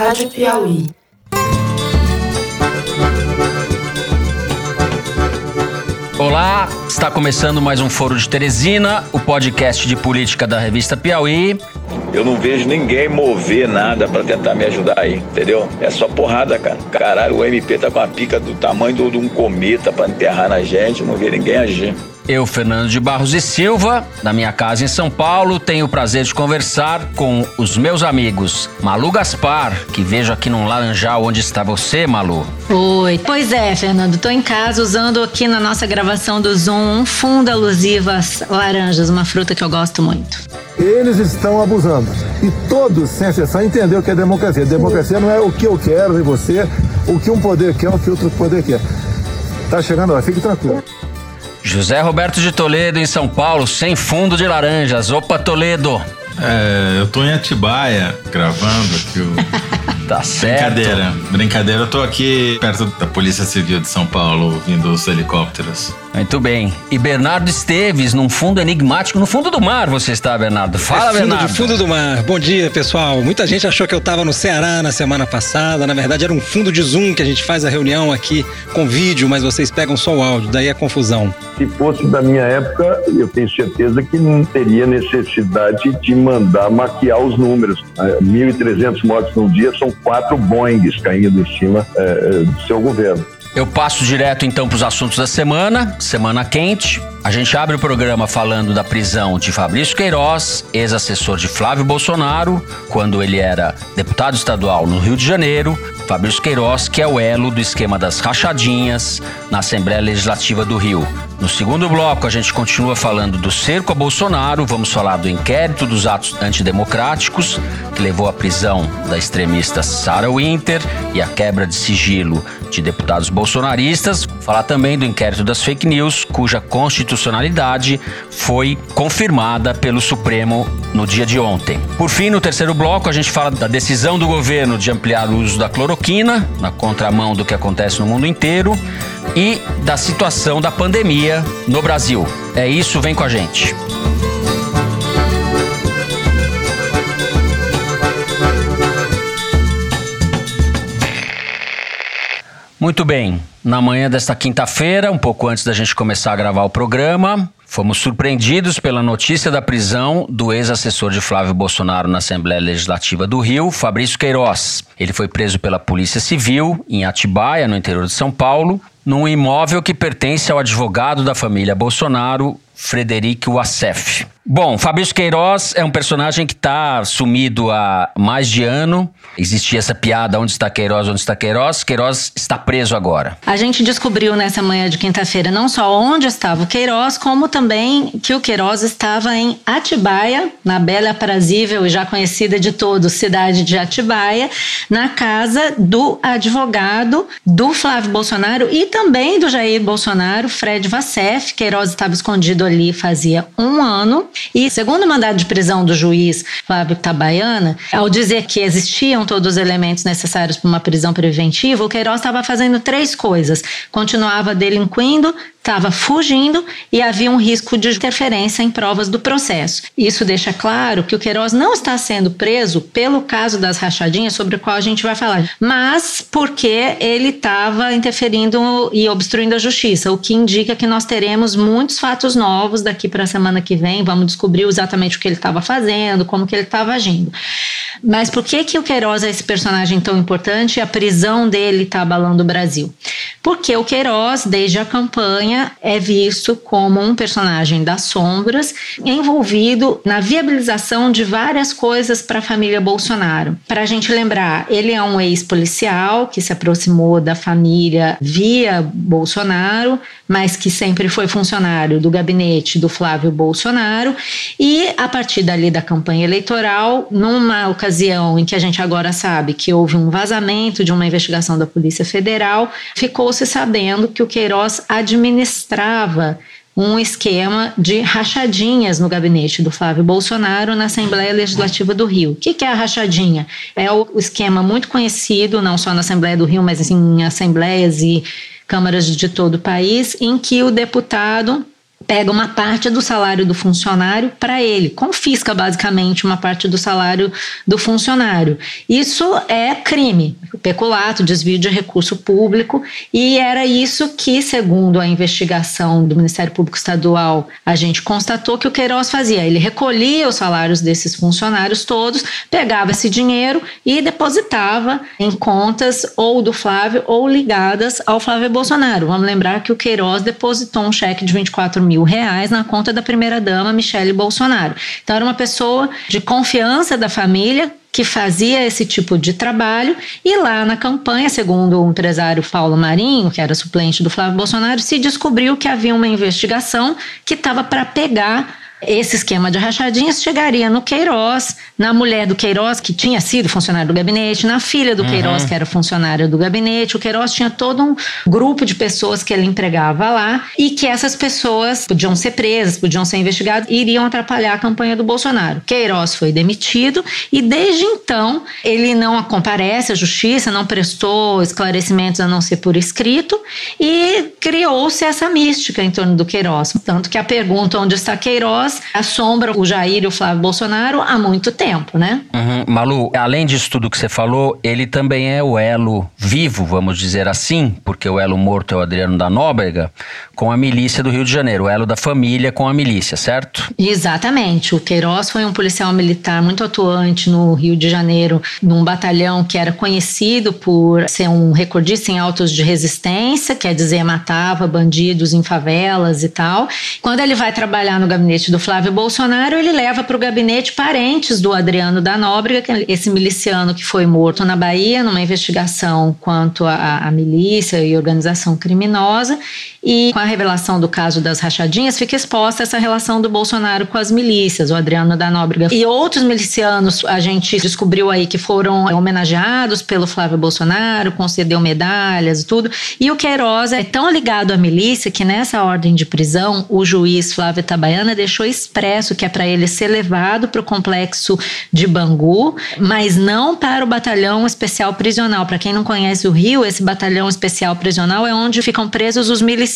Rádio Piauí. Olá, está começando mais um Foro de Teresina, o podcast de política da revista Piauí. Eu não vejo ninguém mover nada para tentar me ajudar aí, entendeu? É só porrada, cara. Caralho, o MP tá com a pica do tamanho de um cometa para enterrar na gente, não vê ninguém agir. Eu, Fernando de Barros e Silva, da minha casa em São Paulo, tenho o prazer de conversar com os meus amigos Malu Gaspar, que vejo aqui num laranjal onde está você, Malu. Oi. Pois é, Fernando, tô em casa usando aqui na nossa gravação do Zoom um fundo alusivo às laranjas, uma fruta que eu gosto muito. Eles estão abusando. E todos, sem exceção, entenderam o que é democracia. Democracia não é o que eu quero e você, o que um poder quer, o que outro poder quer. Tá chegando lá, fique tranquilo. José Roberto de Toledo, em São Paulo, sem fundo de laranjas. Opa, Toledo! É, eu tô em Atibaia gravando aqui o. Tá certo. Brincadeira, brincadeira. Eu tô aqui perto da Polícia Civil de São Paulo, ouvindo os helicópteros. Muito bem. E Bernardo Esteves, num fundo enigmático, no fundo do mar você está, Bernardo. Fala, é fundo Bernardo. de fundo do mar. Bom dia, pessoal. Muita gente achou que eu estava no Ceará na semana passada. Na verdade, era um fundo de Zoom que a gente faz a reunião aqui com vídeo, mas vocês pegam só o áudio, daí a confusão. Se fosse da minha época, eu tenho certeza que não teria necessidade de mandar maquiar os números. É, 1.300 mortes num dia são quatro Boeings caindo em cima é, do seu governo. Eu passo direto então para os assuntos da semana, semana quente. A gente abre o programa falando da prisão de Fabrício Queiroz, ex-assessor de Flávio Bolsonaro, quando ele era deputado estadual no Rio de Janeiro. Fabrício Queiroz, que é o elo do esquema das rachadinhas na Assembleia Legislativa do Rio. No segundo bloco, a gente continua falando do cerco a Bolsonaro, vamos falar do inquérito dos atos antidemocráticos, que levou à prisão da extremista Sarah Winter e a quebra de sigilo de deputados bolsonaristas. Falar também do inquérito das fake news, cuja constitucionalidade foi confirmada pelo Supremo no dia de ontem. Por fim, no terceiro bloco, a gente fala da decisão do governo de ampliar o uso da cloroquina, na contramão do que acontece no mundo inteiro, e da situação da pandemia no Brasil. É isso, vem com a gente. Muito bem. Na manhã desta quinta-feira, um pouco antes da gente começar a gravar o programa, fomos surpreendidos pela notícia da prisão do ex-assessor de Flávio Bolsonaro na Assembleia Legislativa do Rio, Fabrício Queiroz. Ele foi preso pela Polícia Civil em Atibaia, no interior de São Paulo, num imóvel que pertence ao advogado da família Bolsonaro, Frederico Wassef. Bom, Fabrício Queiroz é um personagem que está sumido há mais de ano. Existia essa piada: onde está Queiroz, onde está Queiroz? Queiroz está preso agora. A gente descobriu nessa manhã de quinta-feira não só onde estava o Queiroz, como também que o Queiroz estava em Atibaia, na bela, aprazível e já conhecida de todos cidade de Atibaia, na casa do advogado do Flávio Bolsonaro e também do Jair Bolsonaro, Fred Vassef. Queiroz estava escondido ali fazia um ano. E segundo o mandado de prisão do juiz Fábio Tabaiana, ao dizer que existiam todos os elementos necessários para uma prisão preventiva, o Queiroz estava fazendo três coisas: continuava delinquindo, estava fugindo e havia um risco de interferência em provas do processo. Isso deixa claro que o Queiroz não está sendo preso pelo caso das rachadinhas, sobre o qual a gente vai falar, mas porque ele estava interferindo e obstruindo a justiça, o que indica que nós teremos muitos fatos novos daqui para a semana que vem. Vamos descobrir exatamente o que ele estava fazendo, como que ele estava agindo. Mas por que que o Queiroz é esse personagem tão importante e a prisão dele está abalando o Brasil? Porque o Queiroz, desde a campanha, é visto como um personagem das sombras, envolvido na viabilização de várias coisas para a família Bolsonaro. Para a gente lembrar, ele é um ex-policial que se aproximou da família via Bolsonaro, mas que sempre foi funcionário do gabinete do Flávio Bolsonaro, e a partir dali da campanha eleitoral, numa ocasião em que a gente agora sabe que houve um vazamento de uma investigação da Polícia Federal, ficou-se sabendo que o Queiroz administrava um esquema de rachadinhas no gabinete do Flávio Bolsonaro na Assembleia Legislativa do Rio. O que é a rachadinha? É o esquema muito conhecido, não só na Assembleia do Rio, mas em assembleias e câmaras de todo o país, em que o deputado pega uma parte do salário do funcionário para ele, confisca basicamente uma parte do salário do funcionário. Isso é crime, peculato, desvio de recurso público, e era isso que, segundo a investigação do Ministério Público Estadual, a gente constatou que o Queiroz fazia. Ele recolhia os salários desses funcionários todos, pegava esse dinheiro e depositava em contas ou do Flávio ou ligadas ao Flávio Bolsonaro. Vamos lembrar que o Queiroz depositou um cheque de 24 mil reais na conta da primeira-dama Michele Bolsonaro. Então, era uma pessoa de confiança da família que fazia esse tipo de trabalho e lá na campanha, segundo o empresário Paulo Marinho, que era suplente do Flávio Bolsonaro, se descobriu que havia uma investigação que estava para pegar esse esquema de rachadinhas chegaria no Queiroz, na mulher do Queiroz, que tinha sido funcionário do gabinete, na filha do uhum. Queiroz, que era funcionária do gabinete. O Queiroz tinha todo um grupo de pessoas que ele empregava lá e que essas pessoas podiam ser presas, podiam ser investigadas e iriam atrapalhar a campanha do Bolsonaro. Queiroz foi demitido e desde então ele não comparece à justiça, não prestou esclarecimentos a não ser por escrito e criou-se essa mística em torno do Queiroz. Tanto que a pergunta onde está Queiroz assombra o Jair e o Flávio Bolsonaro há muito tempo, né? Uhum. Malu, além disso tudo que você falou, ele também é o elo vivo, vamos dizer assim, porque o elo morto é o Adriano da Nóbrega, com a milícia do Rio de Janeiro, o elo da família com a milícia, certo? Exatamente. O Queiroz foi um policial militar muito atuante no Rio de Janeiro, num batalhão que era conhecido por ser um recordista em autos de resistência, quer dizer, matava bandidos em favelas e tal. Quando ele vai trabalhar no gabinete do Flávio Bolsonaro, ele leva para o gabinete parentes do Adriano da Nóbrega, é esse miliciano que foi morto na Bahia numa investigação quanto à milícia e organização criminosa. E com a revelação do caso das rachadinhas, fica exposta essa relação do Bolsonaro com as milícias, o Adriano da Nóbrega. E outros milicianos, a gente descobriu aí que foram homenageados pelo Flávio Bolsonaro, concedeu medalhas e tudo. E o Queiroz é tão ligado à milícia que nessa ordem de prisão, o juiz Flávio Itabaiana deixou expresso que é para ele ser levado para o complexo de Bangu, mas não para o batalhão especial prisional. Para quem não conhece o Rio, esse batalhão especial prisional é onde ficam presos os milicianos,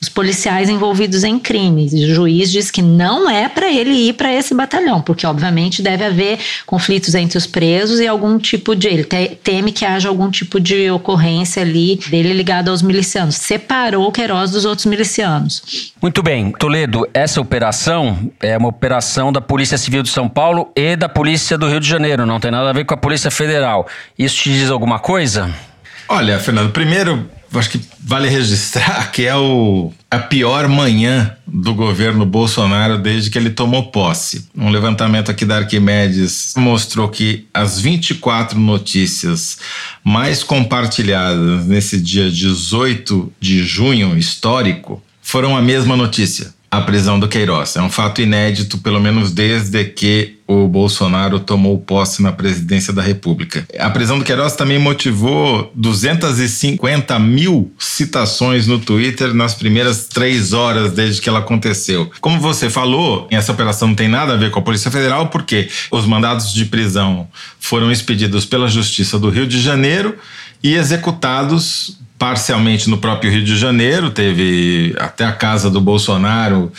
os policiais envolvidos em crimes. E o juiz diz que não é para ele ir para esse batalhão, porque obviamente deve haver conflitos entre os presos e algum tipo de ele teme que haja algum tipo de ocorrência ali dele ligado aos milicianos. Separou o Queiroz dos outros milicianos. Muito bem, Toledo, essa operação é uma operação da Polícia Civil de São Paulo e da Polícia do Rio de Janeiro, não tem nada a ver com a Polícia Federal. Isso te diz alguma coisa? Olha, Fernando, primeiro, acho que vale registrar que é o, a pior manhã do governo Bolsonaro desde que ele tomou posse. Um levantamento aqui da Arquimedes mostrou que as 24 notícias mais compartilhadas nesse dia 18 de junho histórico foram a mesma notícia a prisão do Queiroz. É um fato inédito, pelo menos desde que o Bolsonaro tomou posse na presidência da República. A prisão do Queiroz também motivou 250 mil citações no Twitter nas primeiras três horas desde que ela aconteceu. Como você falou, essa operação não tem nada a ver com a Polícia Federal, porque os mandados de prisão foram expedidos pela Justiça do Rio de Janeiro e executados parcialmente no próprio Rio de Janeiro, teve até a casa do Bolsonaro,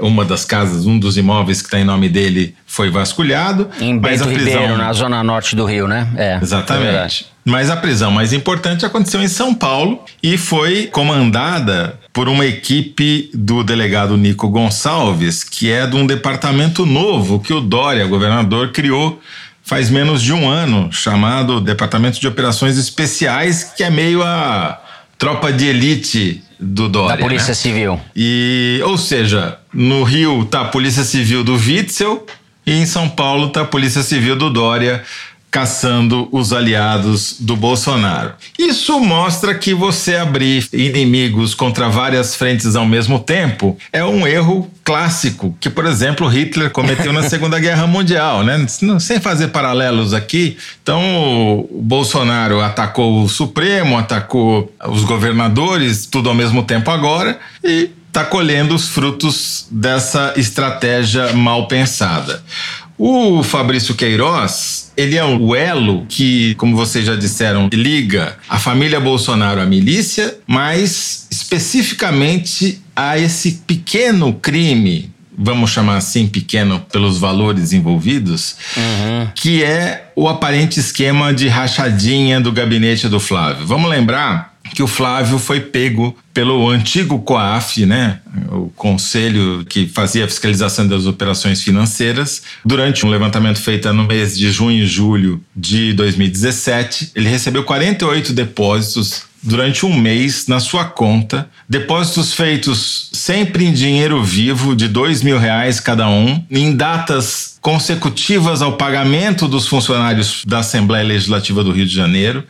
uma das casas, um dos imóveis que está em nome dele foi vasculhado. Em Bento prisão, Ribeiro, na zona norte do Rio, né? É, exatamente. É mas a prisão mais importante aconteceu em São Paulo e foi comandada por uma equipe do delegado Nico Gonçalves, que é de um departamento novo que o Dória, governador, criou faz menos de um ano, chamado Departamento de Operações Especiais, que é meio a tropa de elite do Dória. Da Polícia né? Civil. E, ou seja, no Rio tá a Polícia Civil do Witzel e em São Paulo tá a Polícia Civil do Dória caçando os aliados do Bolsonaro. Isso mostra que você abrir inimigos contra várias frentes ao mesmo tempo é um erro clássico que, por exemplo, Hitler cometeu na Segunda Guerra Mundial, né? Sem fazer paralelos aqui. Então, o Bolsonaro atacou o Supremo, atacou os governadores, tudo ao mesmo tempo agora e está colhendo os frutos dessa estratégia mal pensada. O Fabrício Queiroz, ele é o elo que, como vocês já disseram, liga a família Bolsonaro à milícia, mas especificamente a esse pequeno crime vamos chamar assim, pequeno pelos valores envolvidos, uhum. que é o aparente esquema de rachadinha do gabinete do Flávio. Vamos lembrar que o Flávio foi pego pelo antigo COAF, né, o conselho que fazia a fiscalização das operações financeiras, durante um levantamento feito no mês de junho e julho de 2017, ele recebeu 48 depósitos durante um mês na sua conta, depósitos feitos sempre em dinheiro vivo de dois mil reais cada um, em datas consecutivas ao pagamento dos funcionários da Assembleia Legislativa do Rio de Janeiro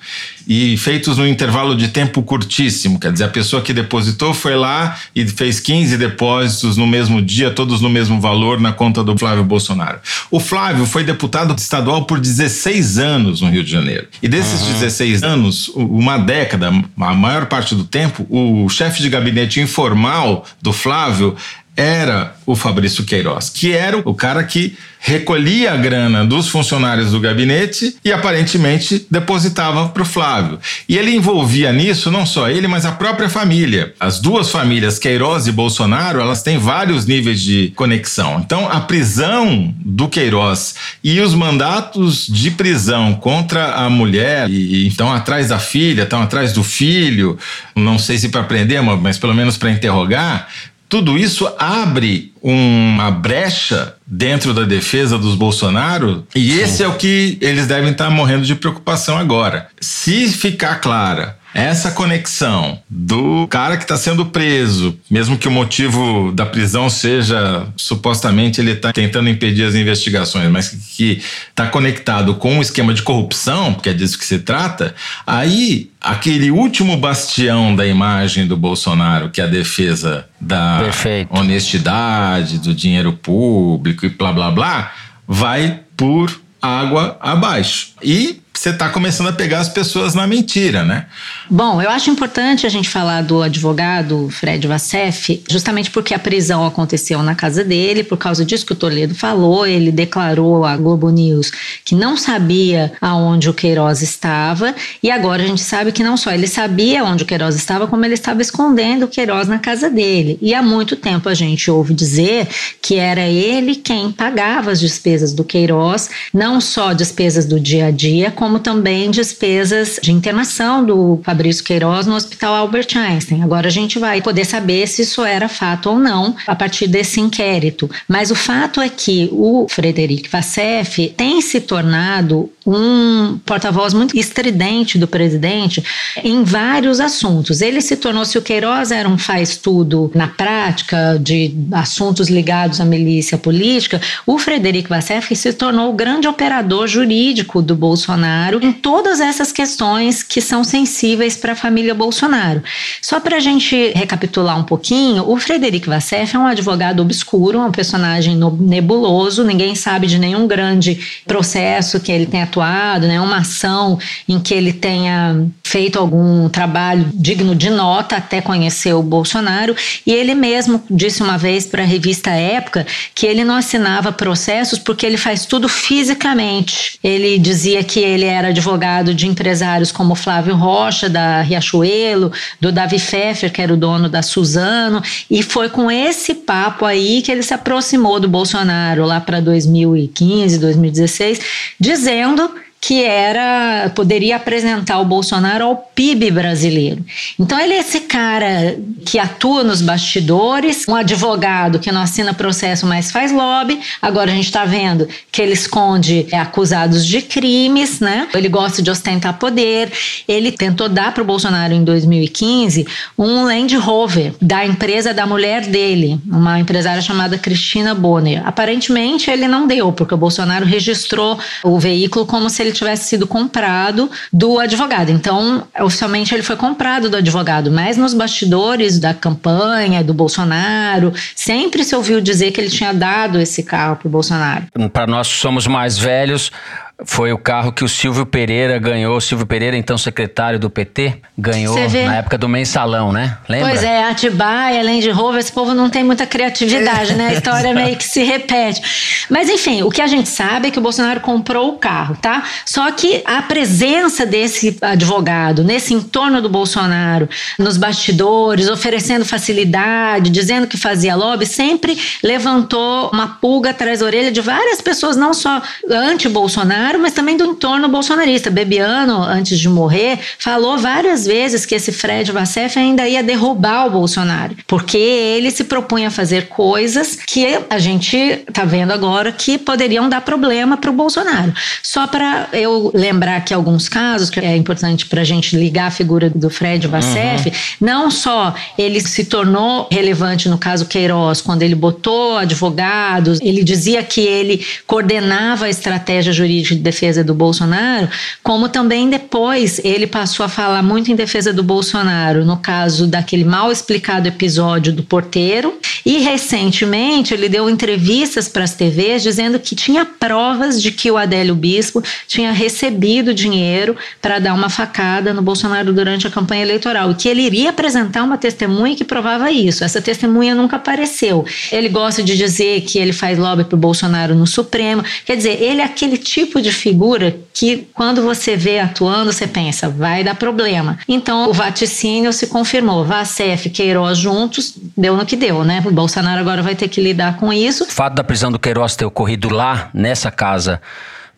e feitos num intervalo de tempo curtíssimo. Quer dizer, a pessoa que depositou foi lá e fez 15 depósitos no mesmo dia, todos no mesmo valor, na conta do Flávio Bolsonaro. O Flávio foi deputado estadual por 16 anos no Rio de Janeiro. E desses uhum. 16 anos, uma década, a maior parte do tempo, o chefe de gabinete informal do Flávio era o Fabrício Queiroz, que era o cara que recolhia a grana dos funcionários do gabinete e aparentemente depositava para o Flávio. E ele envolvia nisso não só ele, mas a própria família. As duas famílias, Queiroz e Bolsonaro, elas têm vários níveis de conexão. Então, a prisão do Queiroz e os mandatos de prisão contra a mulher, e então atrás da filha, estão atrás do filho, não sei se para prender, mas pelo menos para interrogar, tudo isso abre uma brecha dentro da defesa dos Bolsonaro e Sim. esse é o que eles devem estar morrendo de preocupação agora. Se ficar clara essa conexão do cara que está sendo preso, mesmo que o motivo da prisão seja supostamente ele está tentando impedir as investigações, mas que está conectado com o esquema de corrupção, porque é disso que se trata, aí aquele último bastião da imagem do Bolsonaro, que é a defesa da Perfeito. honestidade, do dinheiro público e blá blá blá, vai por água abaixo. E você está começando a pegar as pessoas na mentira, né? Bom, eu acho importante a gente falar do advogado Fred Vassef, justamente porque a prisão aconteceu na casa dele, por causa disso que o Toledo falou, ele declarou à Globo News que não sabia aonde o Queiroz estava, e agora a gente sabe que não só ele sabia onde o Queiroz estava, como ele estava escondendo o Queiroz na casa dele. E há muito tempo a gente ouve dizer que era ele quem pagava as despesas do Queiroz, não só despesas do dia a dia, como também despesas de internação do Fabrício Queiroz no Hospital Albert Einstein. Agora a gente vai poder saber se isso era fato ou não a partir desse inquérito. Mas o fato é que o Frederic Vassef tem se tornado um porta-voz muito estridente do presidente em vários assuntos. Ele se tornou, se o Queiroz era um faz-tudo na prática de assuntos ligados à milícia política, o Frederic Vassef se tornou o grande operador jurídico do Bolsonaro em todas essas questões que são sensíveis para a família Bolsonaro. Só para a gente recapitular um pouquinho, o Frederico Vassef é um advogado obscuro, um personagem nebuloso, ninguém sabe de nenhum grande processo que ele tenha atuado, nenhuma ação em que ele tenha feito algum trabalho digno de nota até conhecer o Bolsonaro. E ele mesmo disse uma vez para a revista Época que ele não assinava processos porque ele faz tudo fisicamente. Ele dizia que ele era advogado de empresários como Flávio Rocha, da Riachuelo, do Davi Pfeffer, que era o dono da Suzano, e foi com esse papo aí que ele se aproximou do Bolsonaro lá para 2015, 2016, dizendo que era poderia apresentar o Bolsonaro ao PIB brasileiro. Então ele é esse cara que atua nos bastidores, um advogado que não assina processo, mas faz lobby. Agora a gente está vendo que ele esconde acusados de crimes, né? Ele gosta de ostentar poder. Ele tentou dar para o Bolsonaro em 2015 um Land Rover da empresa da mulher dele, uma empresária chamada Cristina Bonner. Aparentemente ele não deu, porque o Bolsonaro registrou o veículo como se ele tivesse sido comprado do advogado. Então, oficialmente ele foi comprado do advogado, mas nos bastidores da campanha do Bolsonaro, sempre se ouviu dizer que ele tinha dado esse carro para o Bolsonaro. Para nós que somos mais velhos, foi o carro que o Silvio Pereira ganhou. O Silvio Pereira, então secretário do PT, ganhou na época do mensalão, né? Lembra? Pois é, Atibaia, Land Rover, esse povo não tem muita criatividade, né? A história meio que se repete. Mas enfim, o que a gente sabe é que o Bolsonaro comprou o carro, tá? Só que a presença desse advogado nesse entorno do Bolsonaro, nos bastidores, oferecendo facilidade, dizendo que fazia lobby, sempre levantou uma pulga atrás da orelha de várias pessoas, não só anti-Bolsonaro, Bolsonaro, mas também do entorno bolsonarista. Bebiano, antes de morrer, falou várias vezes que esse Fred Vassef ainda ia derrubar o Bolsonaro, porque ele se propunha a fazer coisas que a gente tá vendo agora que poderiam dar problema para o Bolsonaro. Só para eu lembrar aqui alguns casos que é importante para a gente ligar a figura do Fred Vassef, uhum. não só ele se tornou relevante no caso Queiroz, quando ele botou advogados, ele dizia que ele coordenava a estratégia jurídica de defesa do Bolsonaro, como também depois ele passou a falar muito em defesa do Bolsonaro, no caso daquele mal explicado episódio do porteiro, e recentemente ele deu entrevistas para as TVs dizendo que tinha provas de que o Adélio Bispo tinha recebido dinheiro para dar uma facada no Bolsonaro durante a campanha eleitoral e que ele iria apresentar uma testemunha que provava isso. Essa testemunha nunca apareceu. Ele gosta de dizer que ele faz lobby para o Bolsonaro no Supremo. Quer dizer, ele é aquele tipo de figura que quando você vê atuando, você pensa, vai dar problema. Então o vaticínio se confirmou. Vacef, Queiroz juntos, deu no que deu, né? O Bolsonaro agora vai ter que lidar com isso. O fato da prisão do Queiroz ter ocorrido lá, nessa casa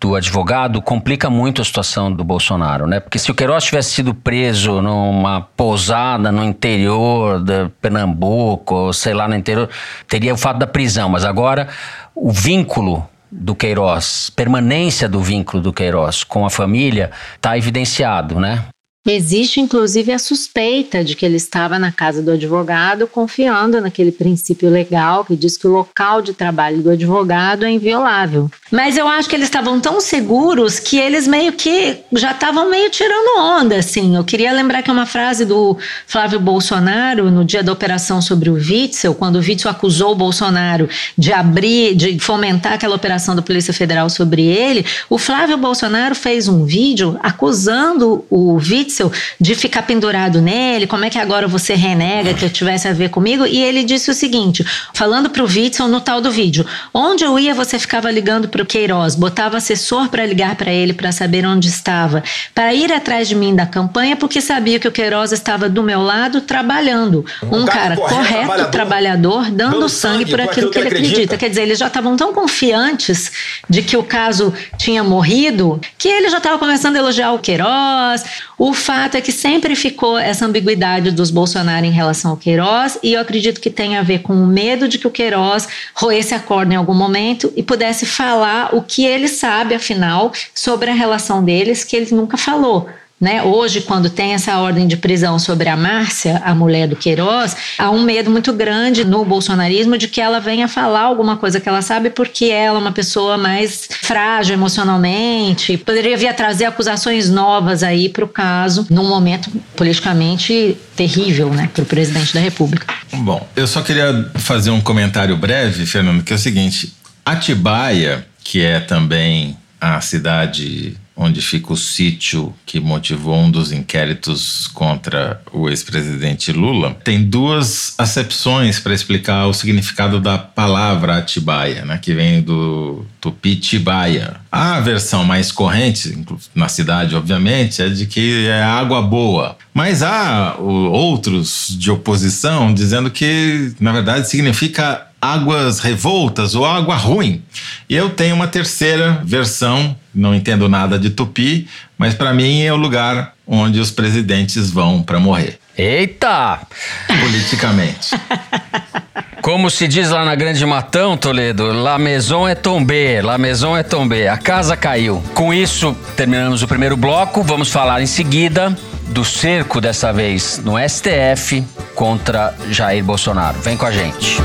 do advogado complica muito a situação do Bolsonaro, né? Porque se o Queiroz tivesse sido preso numa pousada no interior de Pernambuco, ou sei lá, no interior, teria o fato da prisão, mas agora o vínculo do Queiroz, permanência do vínculo do Queiroz com a família, está evidenciado, né? Existe, inclusive, a suspeita de que ele estava na casa do advogado, confiando naquele princípio legal que diz que o local de trabalho do advogado é inviolável. Mas eu acho que eles estavam tão seguros que eles meio que já estavam meio tirando onda, assim. Eu queria lembrar que é uma frase do Flávio Bolsonaro no dia da operação sobre o Witzel, quando o Witzel acusou o Bolsonaro de abrir, de fomentar aquela operação da Polícia Federal sobre ele. O Flávio Bolsonaro fez um vídeo acusando o Witzel Witzel de ficar pendurado nele, como é que agora você renega que eu tivesse a ver comigo? E ele disse o seguinte, falando pro Witzel no tal do vídeo, onde eu ia você ficava ligando pro Queiroz, botava assessor para ligar para ele para saber onde estava, para ir atrás de mim da campanha porque sabia que o Queiroz estava do meu lado trabalhando, um, um cara, cara correto, trabalhador, trabalhador dando sangue, sangue por aquilo que ele acredita. acredita. Quer dizer, eles já estavam tão confiantes de que o caso tinha morrido que ele já estava começando a elogiar o Queiroz. O fato é que sempre ficou essa ambiguidade dos Bolsonaro em relação ao Queiroz, e eu acredito que tem a ver com o medo de que o Queiroz roesse a corda em algum momento e pudesse falar o que ele sabe, afinal, sobre a relação deles, que ele nunca falou. Né? Hoje, quando tem essa ordem de prisão sobre a Márcia, a mulher do Queiroz, há um medo muito grande no bolsonarismo de que ela venha falar alguma coisa que ela sabe porque ela é uma pessoa mais frágil emocionalmente. Poderia vir a trazer acusações novas aí para o caso, num momento politicamente terrível né, para o presidente da República. Bom, eu só queria fazer um comentário breve, Fernando, que é o seguinte: Atibaia, que é também a cidade onde fica o sítio que motivou um dos inquéritos contra o ex-presidente Lula, tem duas acepções para explicar o significado da palavra Atibaia, né, que vem do tupi Tibaia. A versão mais corrente, na cidade, obviamente, é de que é água boa. Mas há outros de oposição dizendo que, na verdade, significa águas revoltas ou água ruim. E eu tenho uma terceira versão, não entendo nada de tupi, mas para mim é o lugar onde os presidentes vão para morrer. Eita! Politicamente. Como se diz lá na Grande Matão, Toledo, La Maison é tombé, La Maison é tombé, a casa caiu. Com isso, terminamos o primeiro bloco, vamos falar em seguida do cerco, dessa vez no STF, contra Jair Bolsonaro. Vem com a gente.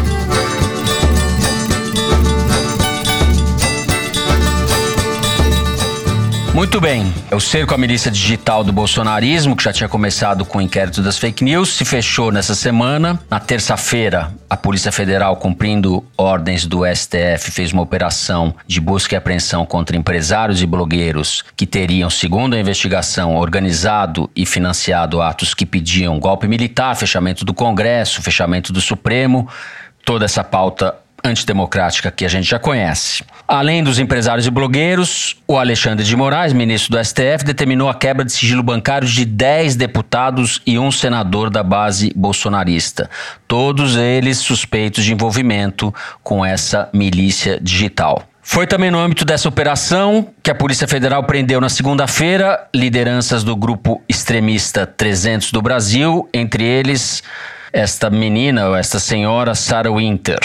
Muito bem. O cerco à milícia digital do bolsonarismo, que já tinha começado com o inquérito das fake news, se fechou nessa semana. Na terça-feira, a Polícia Federal, cumprindo ordens do STF, fez uma operação de busca e apreensão contra empresários e blogueiros que teriam, segundo a investigação, organizado e financiado atos que pediam golpe militar, fechamento do Congresso, fechamento do Supremo. Toda essa pauta antidemocrática que a gente já conhece. Além dos empresários e blogueiros, o Alexandre de Moraes, ministro do STF, determinou a quebra de sigilo bancário de 10 deputados e um senador da base bolsonarista, todos eles suspeitos de envolvimento com essa milícia digital. Foi também no âmbito dessa operação que a Polícia Federal prendeu na segunda-feira lideranças do grupo extremista 300 do Brasil, entre eles esta menina, esta senhora Sarah Winter.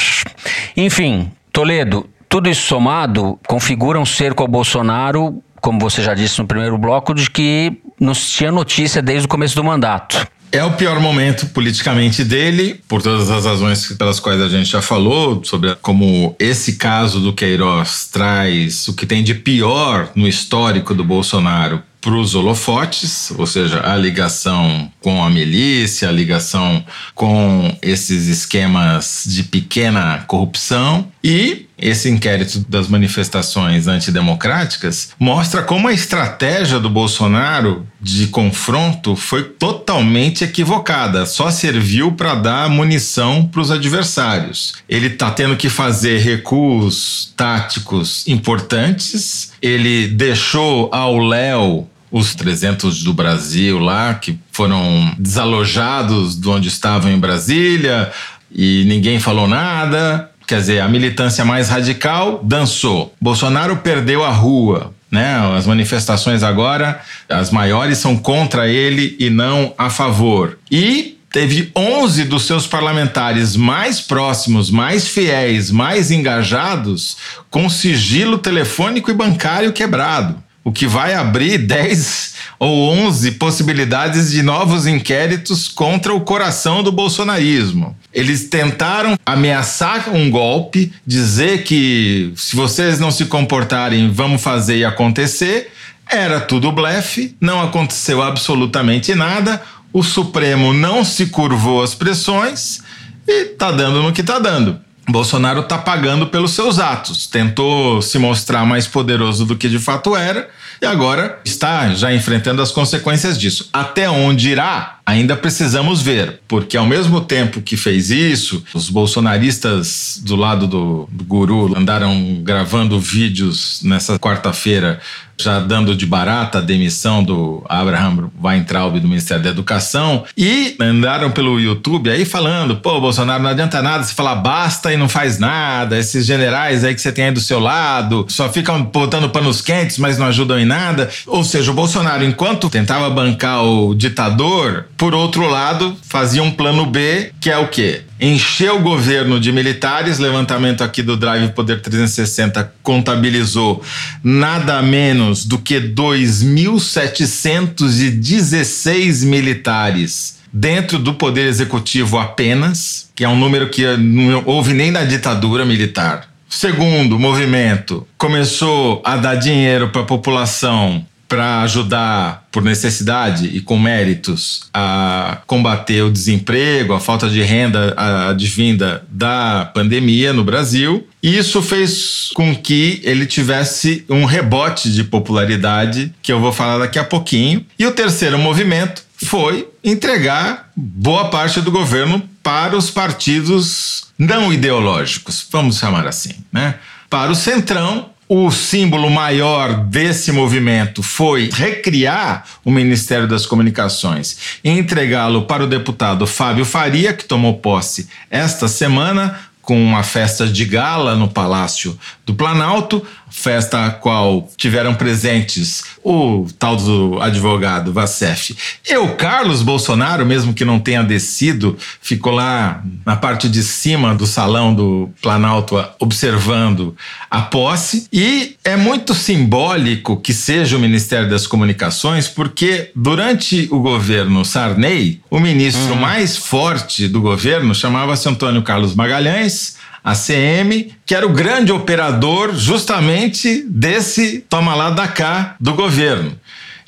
Enfim, Toledo, tudo isso somado configura um cerco ao Bolsonaro, como você já disse no primeiro bloco, de que nos tinha notícia desde o começo do mandato. É o pior momento politicamente dele, por todas as razões pelas quais a gente já falou, sobre como esse caso do Queiroz traz o que tem de pior no histórico do Bolsonaro para os holofotes, ou seja, a ligação com a milícia, a ligação com esses esquemas de pequena corrupção. E esse inquérito das manifestações antidemocráticas mostra como a estratégia do Bolsonaro de confronto foi totalmente equivocada, só serviu para dar munição para os adversários. Ele está tendo que fazer recuos táticos importantes, ele deixou ao Léo os 300 do Brasil lá, que foram desalojados de onde estavam em Brasília e ninguém falou nada. Quer dizer, a militância mais radical dançou. Bolsonaro perdeu a rua. Né? As manifestações agora, as maiores são contra ele e não a favor. E teve 11 dos seus parlamentares mais próximos, mais fiéis, mais engajados, com sigilo telefônico e bancário quebrado o que vai abrir 10 ou 11 possibilidades de novos inquéritos contra o coração do bolsonarismo. Eles tentaram ameaçar um golpe, dizer que se vocês não se comportarem, vamos fazer e acontecer. Era tudo blefe, não aconteceu absolutamente nada. O Supremo não se curvou às pressões e tá dando no que tá dando. Bolsonaro está pagando pelos seus atos. Tentou se mostrar mais poderoso do que de fato era e agora está já enfrentando as consequências disso. Até onde irá? Ainda precisamos ver, porque ao mesmo tempo que fez isso, os bolsonaristas do lado do, do guru andaram gravando vídeos nessa quarta-feira já dando de barata a demissão do Abraham Weintraub do Ministério da Educação e andaram pelo YouTube aí falando, pô, Bolsonaro não adianta nada se falar basta e não faz nada, esses generais aí que você tem aí do seu lado só ficam botando panos quentes, mas não ajudam em nada. Ou seja, o Bolsonaro, enquanto tentava bancar o ditador, por outro lado, fazia um plano B, que é o quê? encheu o governo de militares. Levantamento aqui do Drive Poder 360 contabilizou nada menos do que 2.716 militares dentro do Poder Executivo apenas, que é um número que não houve nem na ditadura militar. Segundo movimento, começou a dar dinheiro para a população para ajudar por necessidade e com méritos a combater o desemprego, a falta de renda advinda da pandemia no Brasil. Isso fez com que ele tivesse um rebote de popularidade que eu vou falar daqui a pouquinho. E o terceiro movimento foi entregar boa parte do governo para os partidos não ideológicos, vamos chamar assim, né? Para o Centrão o símbolo maior desse movimento foi recriar o Ministério das Comunicações e entregá-lo para o deputado Fábio Faria, que tomou posse esta semana com uma festa de gala no Palácio do Planalto, festa a qual tiveram presentes o tal do advogado Vacef e o Carlos Bolsonaro, mesmo que não tenha descido, ficou lá na parte de cima do salão do Planalto observando a posse. E é muito simbólico que seja o Ministério das Comunicações, porque durante o governo Sarney, o ministro hum. mais forte do governo chamava-se Antônio Carlos Magalhães ACM, que era o grande operador justamente desse toma lá da cá do governo.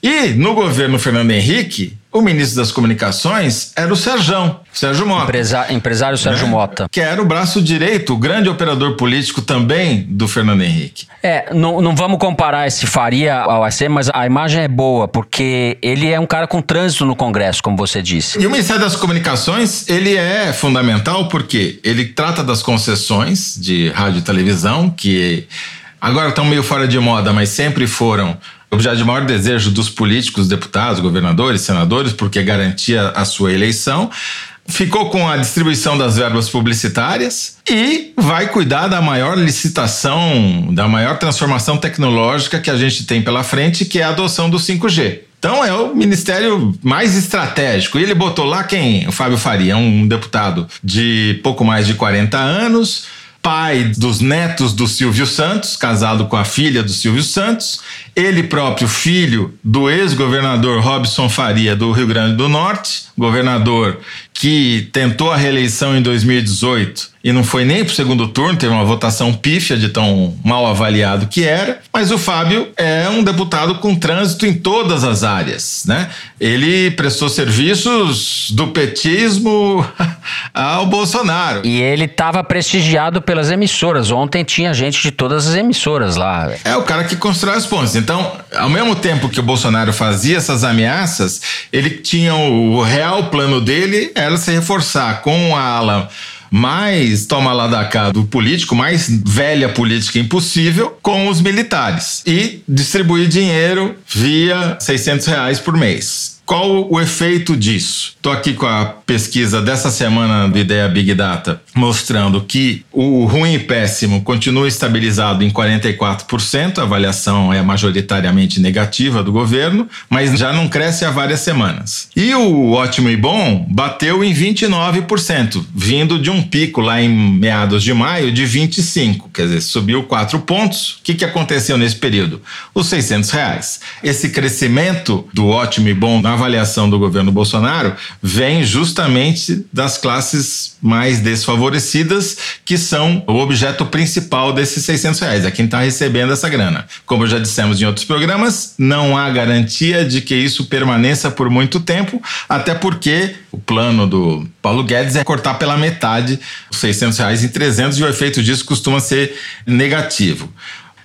E no governo Fernando Henrique, o ministro das Comunicações era o Serjão, Sérgio Mota. Empresa, empresário Sérgio né? Mota. Que era o braço direito, o grande operador político também do Fernando Henrique. É, não, não vamos comparar esse Faria ao AC, mas a imagem é boa, porque ele é um cara com trânsito no Congresso, como você disse. E o Ministério das Comunicações, ele é fundamental porque ele trata das concessões de rádio e televisão, que agora estão meio fora de moda, mas sempre foram objeto de maior desejo dos políticos, deputados, governadores, senadores, porque garantia a sua eleição. Ficou com a distribuição das verbas publicitárias e vai cuidar da maior licitação, da maior transformação tecnológica que a gente tem pela frente, que é a adoção do 5G. Então é o ministério mais estratégico. E ele botou lá quem? O Fábio Faria, um deputado de pouco mais de 40 anos, pai dos netos do Silvio Santos, casado com a filha do Silvio Santos, ele próprio filho do ex-governador Robson Faria do Rio Grande do Norte, governador que tentou a reeleição em 2018 e não foi nem para o segundo turno, teve uma votação pífia de tão mal avaliado que era. Mas o Fábio é um deputado com trânsito em todas as áreas, né? Ele prestou serviços do petismo ao Bolsonaro. E ele estava prestigiado pelas emissoras. Ontem tinha gente de todas as emissoras lá. É o cara que constrói as pontes. Então, ao mesmo tempo que o Bolsonaro fazia essas ameaças, ele tinha o real plano dele era se reforçar com a ala mais toma lá da cá do político, mais velha política impossível, com os militares e distribuir dinheiro via 600 reais por mês. Qual o efeito disso? Estou aqui com a pesquisa dessa semana do Ideia Big Data, mostrando que o ruim e péssimo continua estabilizado em 44%, a avaliação é majoritariamente negativa do governo, mas já não cresce há várias semanas. E o ótimo e bom bateu em 29%, vindo de um pico lá em meados de maio de 25%, quer dizer, subiu 4 pontos. O que, que aconteceu nesse período? Os 600 reais. Esse crescimento do ótimo e bom na avaliação do governo Bolsonaro vem justamente das classes mais desfavorecidas, que são o objeto principal desses 600 reais, é quem está recebendo essa grana. Como já dissemos em outros programas, não há garantia de que isso permaneça por muito tempo, até porque o plano do Paulo Guedes é cortar pela metade os 600 reais em 300 e o efeito disso costuma ser negativo.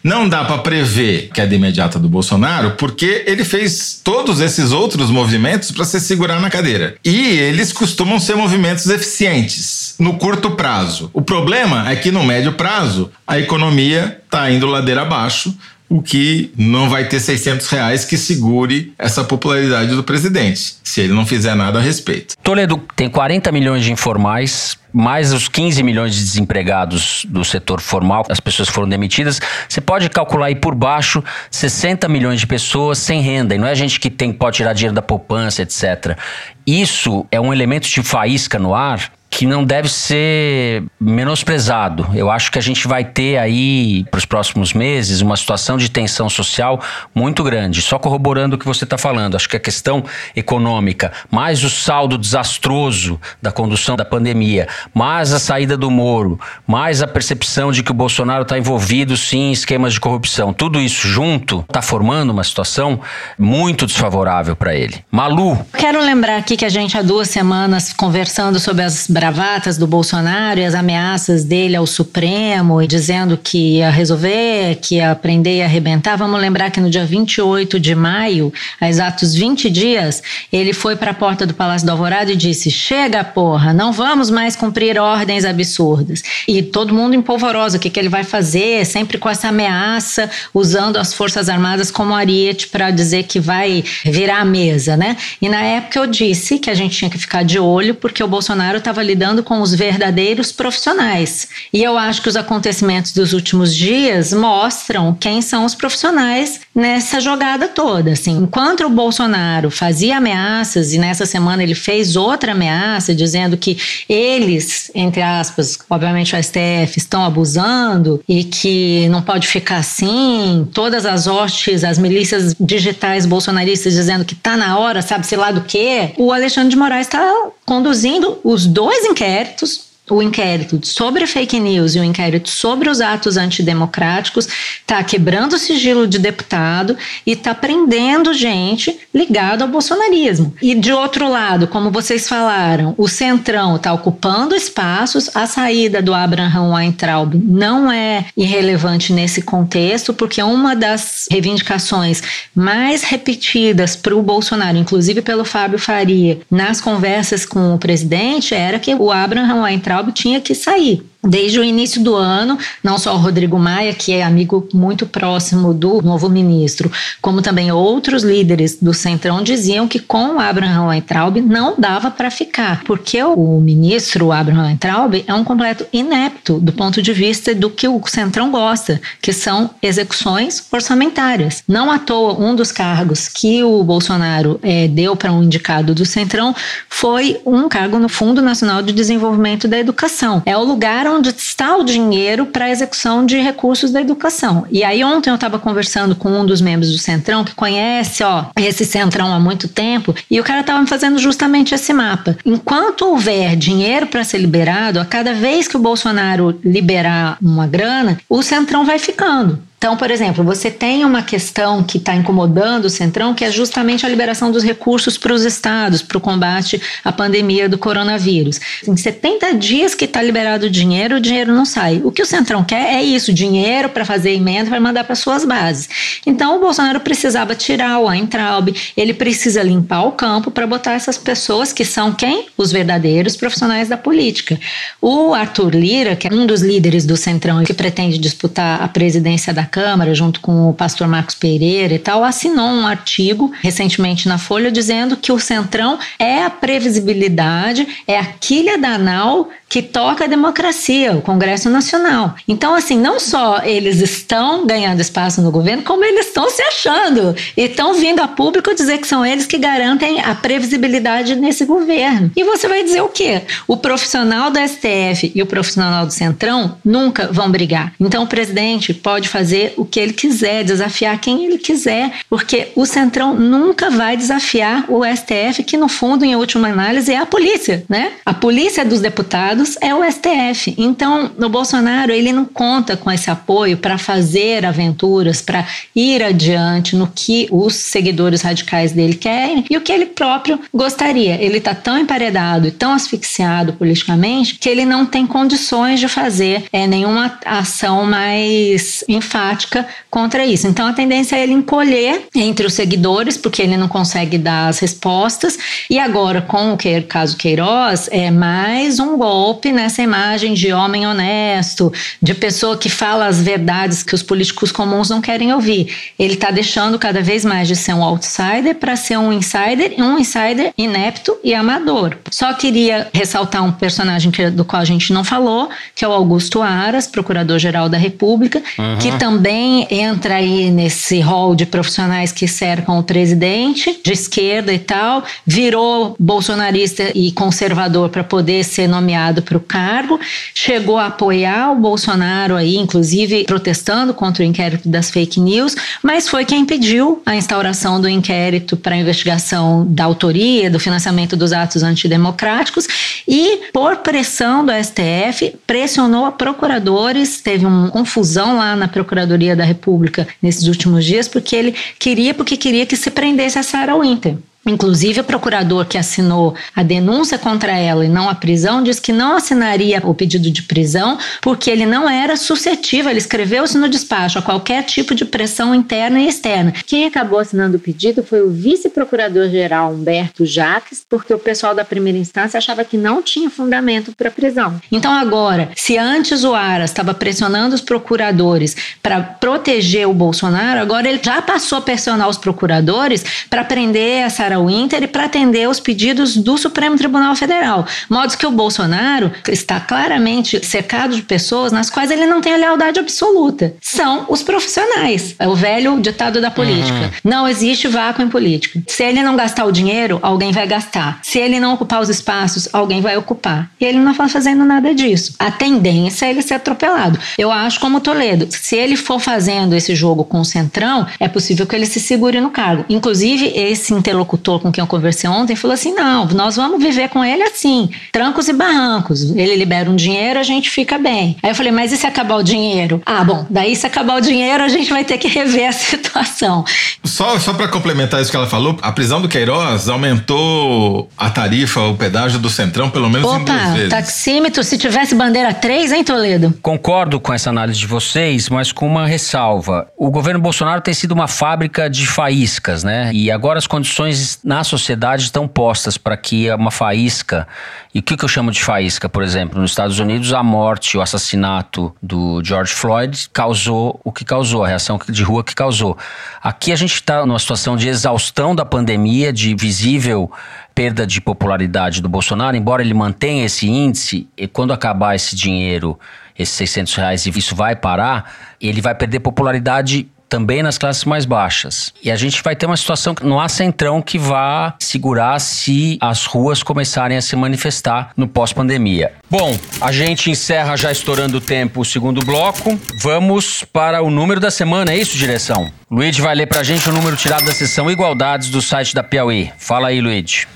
Não dá para prever queda imediata do Bolsonaro, porque ele fez todos esses outros movimentos para se segurar na cadeira. E eles costumam ser movimentos eficientes no curto prazo. O problema é que no médio prazo a economia está indo ladeira abaixo o que não vai ter 600 reais que segure essa popularidade do presidente, se ele não fizer nada a respeito. Toledo tem 40 milhões de informais, mais os 15 milhões de desempregados do setor formal, as pessoas foram demitidas. Você pode calcular aí por baixo 60 milhões de pessoas sem renda, e não é gente que tem pode tirar dinheiro da poupança, etc. Isso é um elemento de faísca no ar que não deve ser menosprezado. Eu acho que a gente vai ter aí, para os próximos meses, uma situação de tensão social muito grande. Só corroborando o que você está falando, acho que a questão econômica, mais o saldo desastroso da condução da pandemia, mais a saída do Moro, mais a percepção de que o Bolsonaro está envolvido sim em esquemas de corrupção, tudo isso junto está formando uma situação muito desfavorável para ele. Malu. Quero lembrar aqui que a gente há duas semanas conversando sobre as bravatas do Bolsonaro e as ameaças dele ao Supremo e dizendo que ia resolver, que ia aprender e arrebentar. Vamos lembrar que no dia 28 de maio, há exatos 20 dias, ele foi para a porta do Palácio do Alvorada e disse: Chega, porra, não vamos mais cumprir ordens absurdas. E todo mundo empolvoroso: o que, que ele vai fazer? Sempre com essa ameaça, usando as Forças Armadas como ariete para dizer que vai virar a mesa, né? E na época eu disse que a gente tinha que ficar de olho porque o Bolsonaro estava lidando com os verdadeiros profissionais. E eu acho que os acontecimentos dos últimos dias mostram quem são os profissionais nessa jogada toda. Assim, enquanto o Bolsonaro fazia ameaças e nessa semana ele fez outra ameaça dizendo que eles, entre aspas, obviamente o STF, estão abusando e que não pode ficar assim, todas as hostes, as milícias digitais bolsonaristas dizendo que está na hora, sabe-se lá do quê, o Alexandre de Moraes está conduzindo os dois inquéritos o inquérito sobre fake news e o inquérito sobre os atos antidemocráticos está quebrando o sigilo de deputado e está prendendo gente ligada ao bolsonarismo. E de outro lado, como vocês falaram, o Centrão está ocupando espaços, a saída do Abraham Weintraub não é irrelevante nesse contexto, porque uma das reivindicações mais repetidas para o Bolsonaro, inclusive pelo Fábio Faria, nas conversas com o presidente, era que o Abraham Weintraub tinha que sair. Desde o início do ano, não só o Rodrigo Maia, que é amigo muito próximo do novo ministro, como também outros líderes do Centrão diziam que com o Abraham Weintraub não dava para ficar, porque o ministro Abraham Weintraub é um completo inepto do ponto de vista do que o Centrão gosta, que são execuções orçamentárias. Não à toa, um dos cargos que o Bolsonaro é, deu para um indicado do Centrão foi um cargo no Fundo Nacional de Desenvolvimento da Educação. É o lugar onde está o dinheiro para a execução de recursos da educação. E aí ontem eu estava conversando com um dos membros do Centrão que conhece, ó, esse Centrão há muito tempo, e o cara estava me fazendo justamente esse mapa. Enquanto houver dinheiro para ser liberado, a cada vez que o Bolsonaro liberar uma grana, o Centrão vai ficando. Então, por exemplo, você tem uma questão que está incomodando o Centrão, que é justamente a liberação dos recursos para os estados, para o combate à pandemia do coronavírus. Em 70 dias que está liberado o dinheiro, o dinheiro não sai. O que o Centrão quer é isso: dinheiro para fazer emenda, para mandar para suas bases. Então, o Bolsonaro precisava tirar o Weintraub, ele precisa limpar o campo para botar essas pessoas que são quem? Os verdadeiros profissionais da política. O Arthur Lira, que é um dos líderes do Centrão e que pretende disputar a presidência da Câmara, junto com o pastor Marcos Pereira e tal, assinou um artigo recentemente na Folha dizendo que o Centrão é a previsibilidade, é a quilha da nau que toca a democracia, o Congresso Nacional. Então, assim, não só eles estão ganhando espaço no governo, como eles estão se achando e estão vindo a público dizer que são eles que garantem a previsibilidade nesse governo. E você vai dizer o quê? O profissional do STF e o profissional do Centrão nunca vão brigar. Então, o presidente pode fazer o que ele quiser, desafiar quem ele quiser, porque o Centrão nunca vai desafiar o STF, que no fundo, em última análise, é a polícia, né? A polícia dos deputados é o STF. Então, o Bolsonaro ele não conta com esse apoio para fazer aventuras, para ir adiante no que os seguidores radicais dele querem e o que ele próprio gostaria. Ele está tão emparedado e tão asfixiado politicamente que ele não tem condições de fazer é, nenhuma ação mais enfática contra isso. Então, a tendência é ele encolher entre os seguidores, porque ele não consegue dar as respostas. E agora, com o caso Queiroz, é mais um golpe golpe nessa imagem de homem honesto, de pessoa que fala as verdades que os políticos comuns não querem ouvir. Ele está deixando cada vez mais de ser um outsider para ser um insider e um insider inepto e amador. Só queria ressaltar um personagem que, do qual a gente não falou, que é o Augusto Aras, procurador-geral da República, uhum. que também entra aí nesse rol de profissionais que cercam o presidente, de esquerda e tal, virou bolsonarista e conservador para poder ser nomeado para o cargo, chegou a apoiar o Bolsonaro aí, inclusive protestando contra o inquérito das fake news, mas foi quem pediu a instauração do inquérito para investigação da autoria, do financiamento dos atos antidemocráticos e, por pressão do STF, pressionou a procuradores, teve uma confusão lá na Procuradoria da República nesses últimos dias, porque ele queria, porque queria que se prendesse a Sarah Winter. Inclusive, o procurador que assinou a denúncia contra ela e não a prisão diz que não assinaria o pedido de prisão porque ele não era suscetível, ele escreveu-se no despacho, a qualquer tipo de pressão interna e externa. Quem acabou assinando o pedido foi o vice-procurador-geral Humberto Jaques, porque o pessoal da primeira instância achava que não tinha fundamento para prisão. Então, agora, se antes o Aras estava pressionando os procuradores para proteger o Bolsonaro, agora ele já passou a pressionar os procuradores para prender essa para o Inter e para atender os pedidos do Supremo Tribunal Federal. Modos que o Bolsonaro está claramente cercado de pessoas nas quais ele não tem a lealdade absoluta. São os profissionais. É o velho ditado da política. Uhum. Não existe vácuo em política. Se ele não gastar o dinheiro, alguém vai gastar. Se ele não ocupar os espaços, alguém vai ocupar. E ele não está fazendo nada disso. A tendência é ele ser atropelado. Eu acho como Toledo, se ele for fazendo esse jogo com o Centrão, é possível que ele se segure no cargo. Inclusive, esse interlocutor com quem eu conversei ontem falou assim: não, nós vamos viver com ele assim, trancos e barrancos. Ele libera um dinheiro, a gente fica bem. Aí eu falei, mas e se acabar o dinheiro? Ah, bom, daí se acabar o dinheiro, a gente vai ter que rever a situação. Só, só para complementar isso que ela falou, a prisão do Queiroz aumentou a tarifa, o pedágio do Centrão, pelo menos Opa, em duas vezes. taxímetro, se tivesse bandeira 3, hein, Toledo? Concordo com essa análise de vocês, mas com uma ressalva. O governo Bolsonaro tem sido uma fábrica de faíscas, né? E agora as condições na sociedade estão postas para que uma faísca. E o que, que eu chamo de faísca, por exemplo? Nos Estados Unidos, a morte, o assassinato do George Floyd causou o que causou, a reação de rua que causou. Aqui a gente está numa situação de exaustão da pandemia, de visível perda de popularidade do Bolsonaro, embora ele mantenha esse índice, e quando acabar esse dinheiro, esses 600 reais, e isso vai parar, ele vai perder popularidade também nas classes mais baixas. E a gente vai ter uma situação que não há centrão que vá segurar se as ruas começarem a se manifestar no pós-pandemia. Bom, a gente encerra já estourando o tempo o segundo bloco. Vamos para o número da semana, é isso, direção? Luiz vai ler pra gente o número tirado da sessão Igualdades do site da Piauí. Fala aí, Luiz.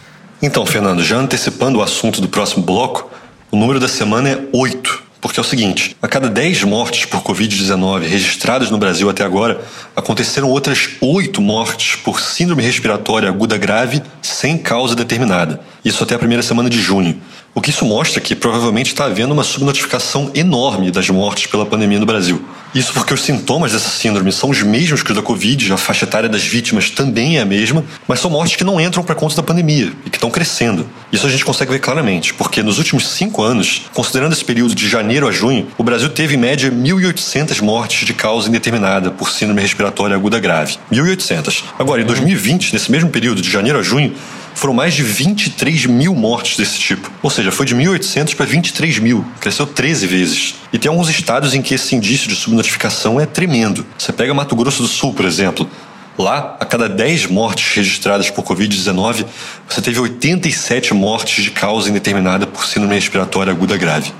Então, Fernando, já antecipando o assunto do próximo bloco, o número da semana é 8. Porque é o seguinte: a cada 10 mortes por Covid-19 registradas no Brasil até agora, aconteceram outras 8 mortes por síndrome respiratória aguda grave sem causa determinada. Isso até a primeira semana de junho. O que isso mostra que provavelmente está havendo uma subnotificação enorme das mortes pela pandemia no Brasil. Isso porque os sintomas dessa síndrome são os mesmos que os da Covid, a faixa etária das vítimas também é a mesma, mas são mortes que não entram para conta da pandemia e que estão crescendo. Isso a gente consegue ver claramente, porque nos últimos cinco anos, considerando esse período de janeiro a junho, o Brasil teve em média 1.800 mortes de causa indeterminada por síndrome respiratória aguda grave. 1.800. Agora, em 2020, nesse mesmo período de janeiro a junho, foram mais de 23 mil mortes desse tipo. Ou seja, foi de 1.800 para 23 mil. Cresceu 13 vezes. E tem alguns estados em que esse indício de subnotificação é tremendo. Você pega Mato Grosso do Sul, por exemplo. Lá, a cada 10 mortes registradas por Covid-19, você teve 87 mortes de causa indeterminada por síndrome respiratória aguda grave.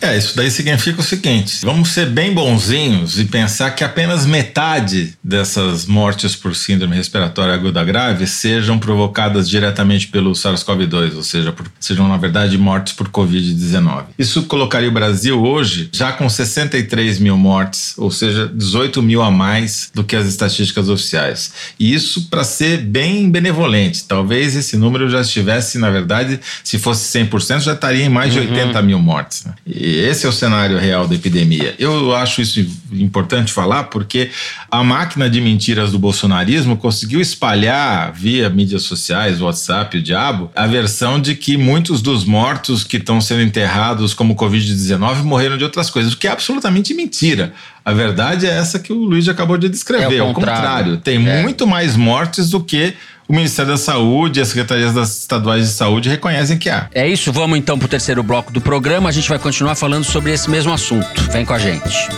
É, isso daí significa o seguinte: vamos ser bem bonzinhos e pensar que apenas metade dessas mortes por síndrome respiratória aguda grave sejam provocadas diretamente pelo SARS-CoV-2, ou seja, por, sejam na verdade mortes por Covid-19. Isso colocaria o Brasil hoje já com 63 mil mortes, ou seja, 18 mil a mais do que as estatísticas oficiais. E isso para ser bem benevolente. Talvez esse número já estivesse, na verdade, se fosse 100%, já estaria em mais de Uhum. 80 mil mortes. né? E esse é o cenário real da epidemia. Eu acho isso importante falar porque a máquina de mentiras do bolsonarismo conseguiu espalhar via mídias sociais, WhatsApp, o diabo, a versão de que muitos dos mortos que estão sendo enterrados como Covid-19 morreram de outras coisas, o que é absolutamente mentira. A verdade é essa que o Luiz acabou de descrever. É o ao contrário. contrário, tem É. muito mais mortes do que o Ministério da Saúde e as secretarias das estaduais de saúde reconhecem que há. É isso, vamos então pro terceiro bloco do programa. A gente vai continuar falando sobre esse mesmo assunto. Vem com a gente.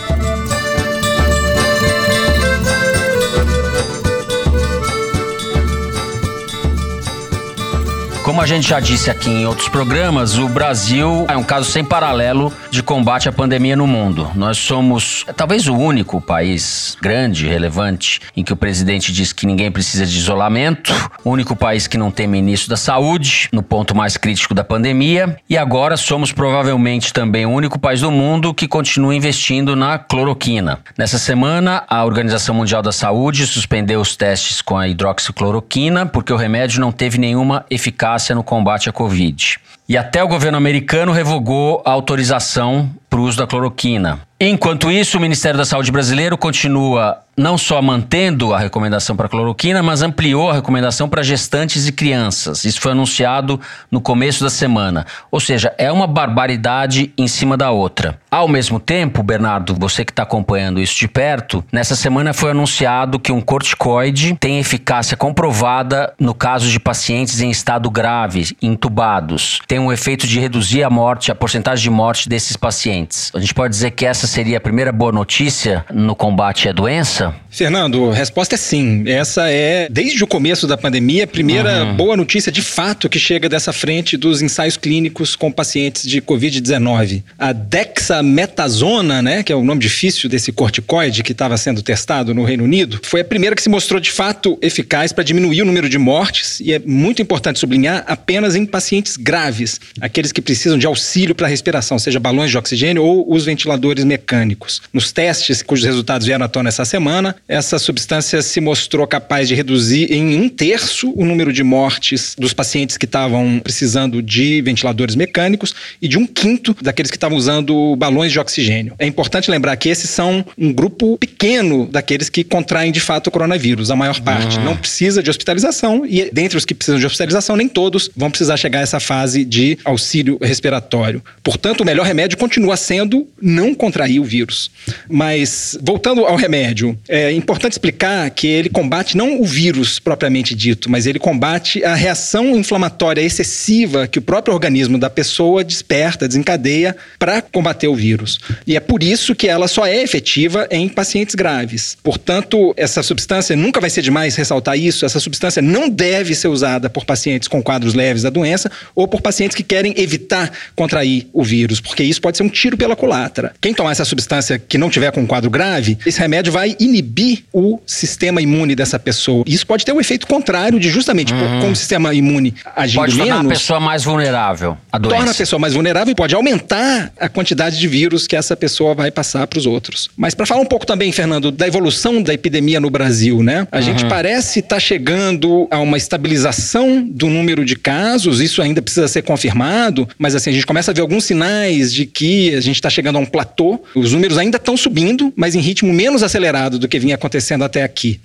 Como a gente já disse aqui em outros programas, o Brasil é um caso sem paralelo de combate à pandemia no mundo. Nós somos talvez o único país grande, relevante, em que o presidente diz que ninguém precisa de isolamento, o único país que não tem ministro da saúde, no ponto mais crítico da pandemia, e agora somos provavelmente também o único país do mundo que continua investindo na cloroquina. Nessa semana, a Organização Mundial da Saúde suspendeu os testes com a hidroxicloroquina porque o remédio não teve nenhuma eficácia no combate à Covid. E até o governo americano revogou a autorização para o uso da cloroquina. Enquanto isso, o Ministério da Saúde brasileiro continua não só mantendo a recomendação para cloroquina, mas ampliou a recomendação para gestantes e crianças. Isso foi anunciado no começo da semana. Ou seja, é uma barbaridade em cima da outra. Ao mesmo tempo, Bernardo, você que está acompanhando isso de perto, nessa semana foi anunciado que um corticoide tem eficácia comprovada no caso de pacientes em estado grave, intubados. Tem um efeito de reduzir a morte, a porcentagem de morte desses pacientes. A gente pode dizer que essa essa seria a primeira boa notícia no combate à doença? Fernando, a resposta é sim. Essa é, desde o começo da pandemia, a primeira uhum. boa notícia de fato que chega dessa frente dos ensaios clínicos com pacientes de Covid-19. A dexametasona, né, que é o nome difícil desse corticoide que estava sendo testado no Reino Unido, foi a primeira que se mostrou de fato eficaz para diminuir o número de mortes e é muito importante sublinhar apenas em pacientes graves, aqueles que precisam de auxílio para a respiração, seja balões de oxigênio ou os ventiladores mecânicos. Nos testes cujos resultados vieram à tona essa semana, essa substância se mostrou capaz de reduzir em um terço o número de mortes dos pacientes que estavam precisando de ventiladores mecânicos e de um quinto daqueles que estavam usando balões de oxigênio. É importante lembrar que esses são um grupo pequeno daqueles que contraem de fato o coronavírus. A maior parte uhum. não precisa de hospitalização e dentre os que precisam de hospitalização, nem todos vão precisar chegar a essa fase de auxílio respiratório. Portanto, o melhor remédio continua sendo não contrair o vírus. Mas, voltando ao remédio, é importante explicar que ele combate não o vírus propriamente dito, mas ele combate a reação inflamatória excessiva que o próprio organismo da pessoa desperta, desencadeia para combater o vírus. E é por isso que ela só é efetiva em pacientes graves. Portanto, essa substância, nunca vai ser demais ressaltar isso, essa substância não deve ser usada por pacientes com quadros leves da doença ou por pacientes que querem evitar contrair o vírus, porque isso pode ser um tiro pela culatra. Quem tomar essa substância que não tiver com um quadro grave, esse remédio vai inibir o sistema imune dessa pessoa. Isso pode ter um efeito contrário de justamente uhum. como o sistema imune agindo pode menos... Pode tornar a pessoa mais vulnerável à doença. Torna a pessoa mais vulnerável e pode aumentar a quantidade de vírus que essa pessoa vai passar para os outros. Mas para falar um pouco também, Fernando, da evolução da epidemia no Brasil, né? A uhum. gente parece estar tá chegando a uma estabilização do número de casos, isso ainda precisa ser confirmado, mas assim, a gente começa a ver alguns sinais de que a gente está chegando a um platô. Os números ainda estão subindo, mas em ritmo menos acelerado do que vinha acontecendo até aqui.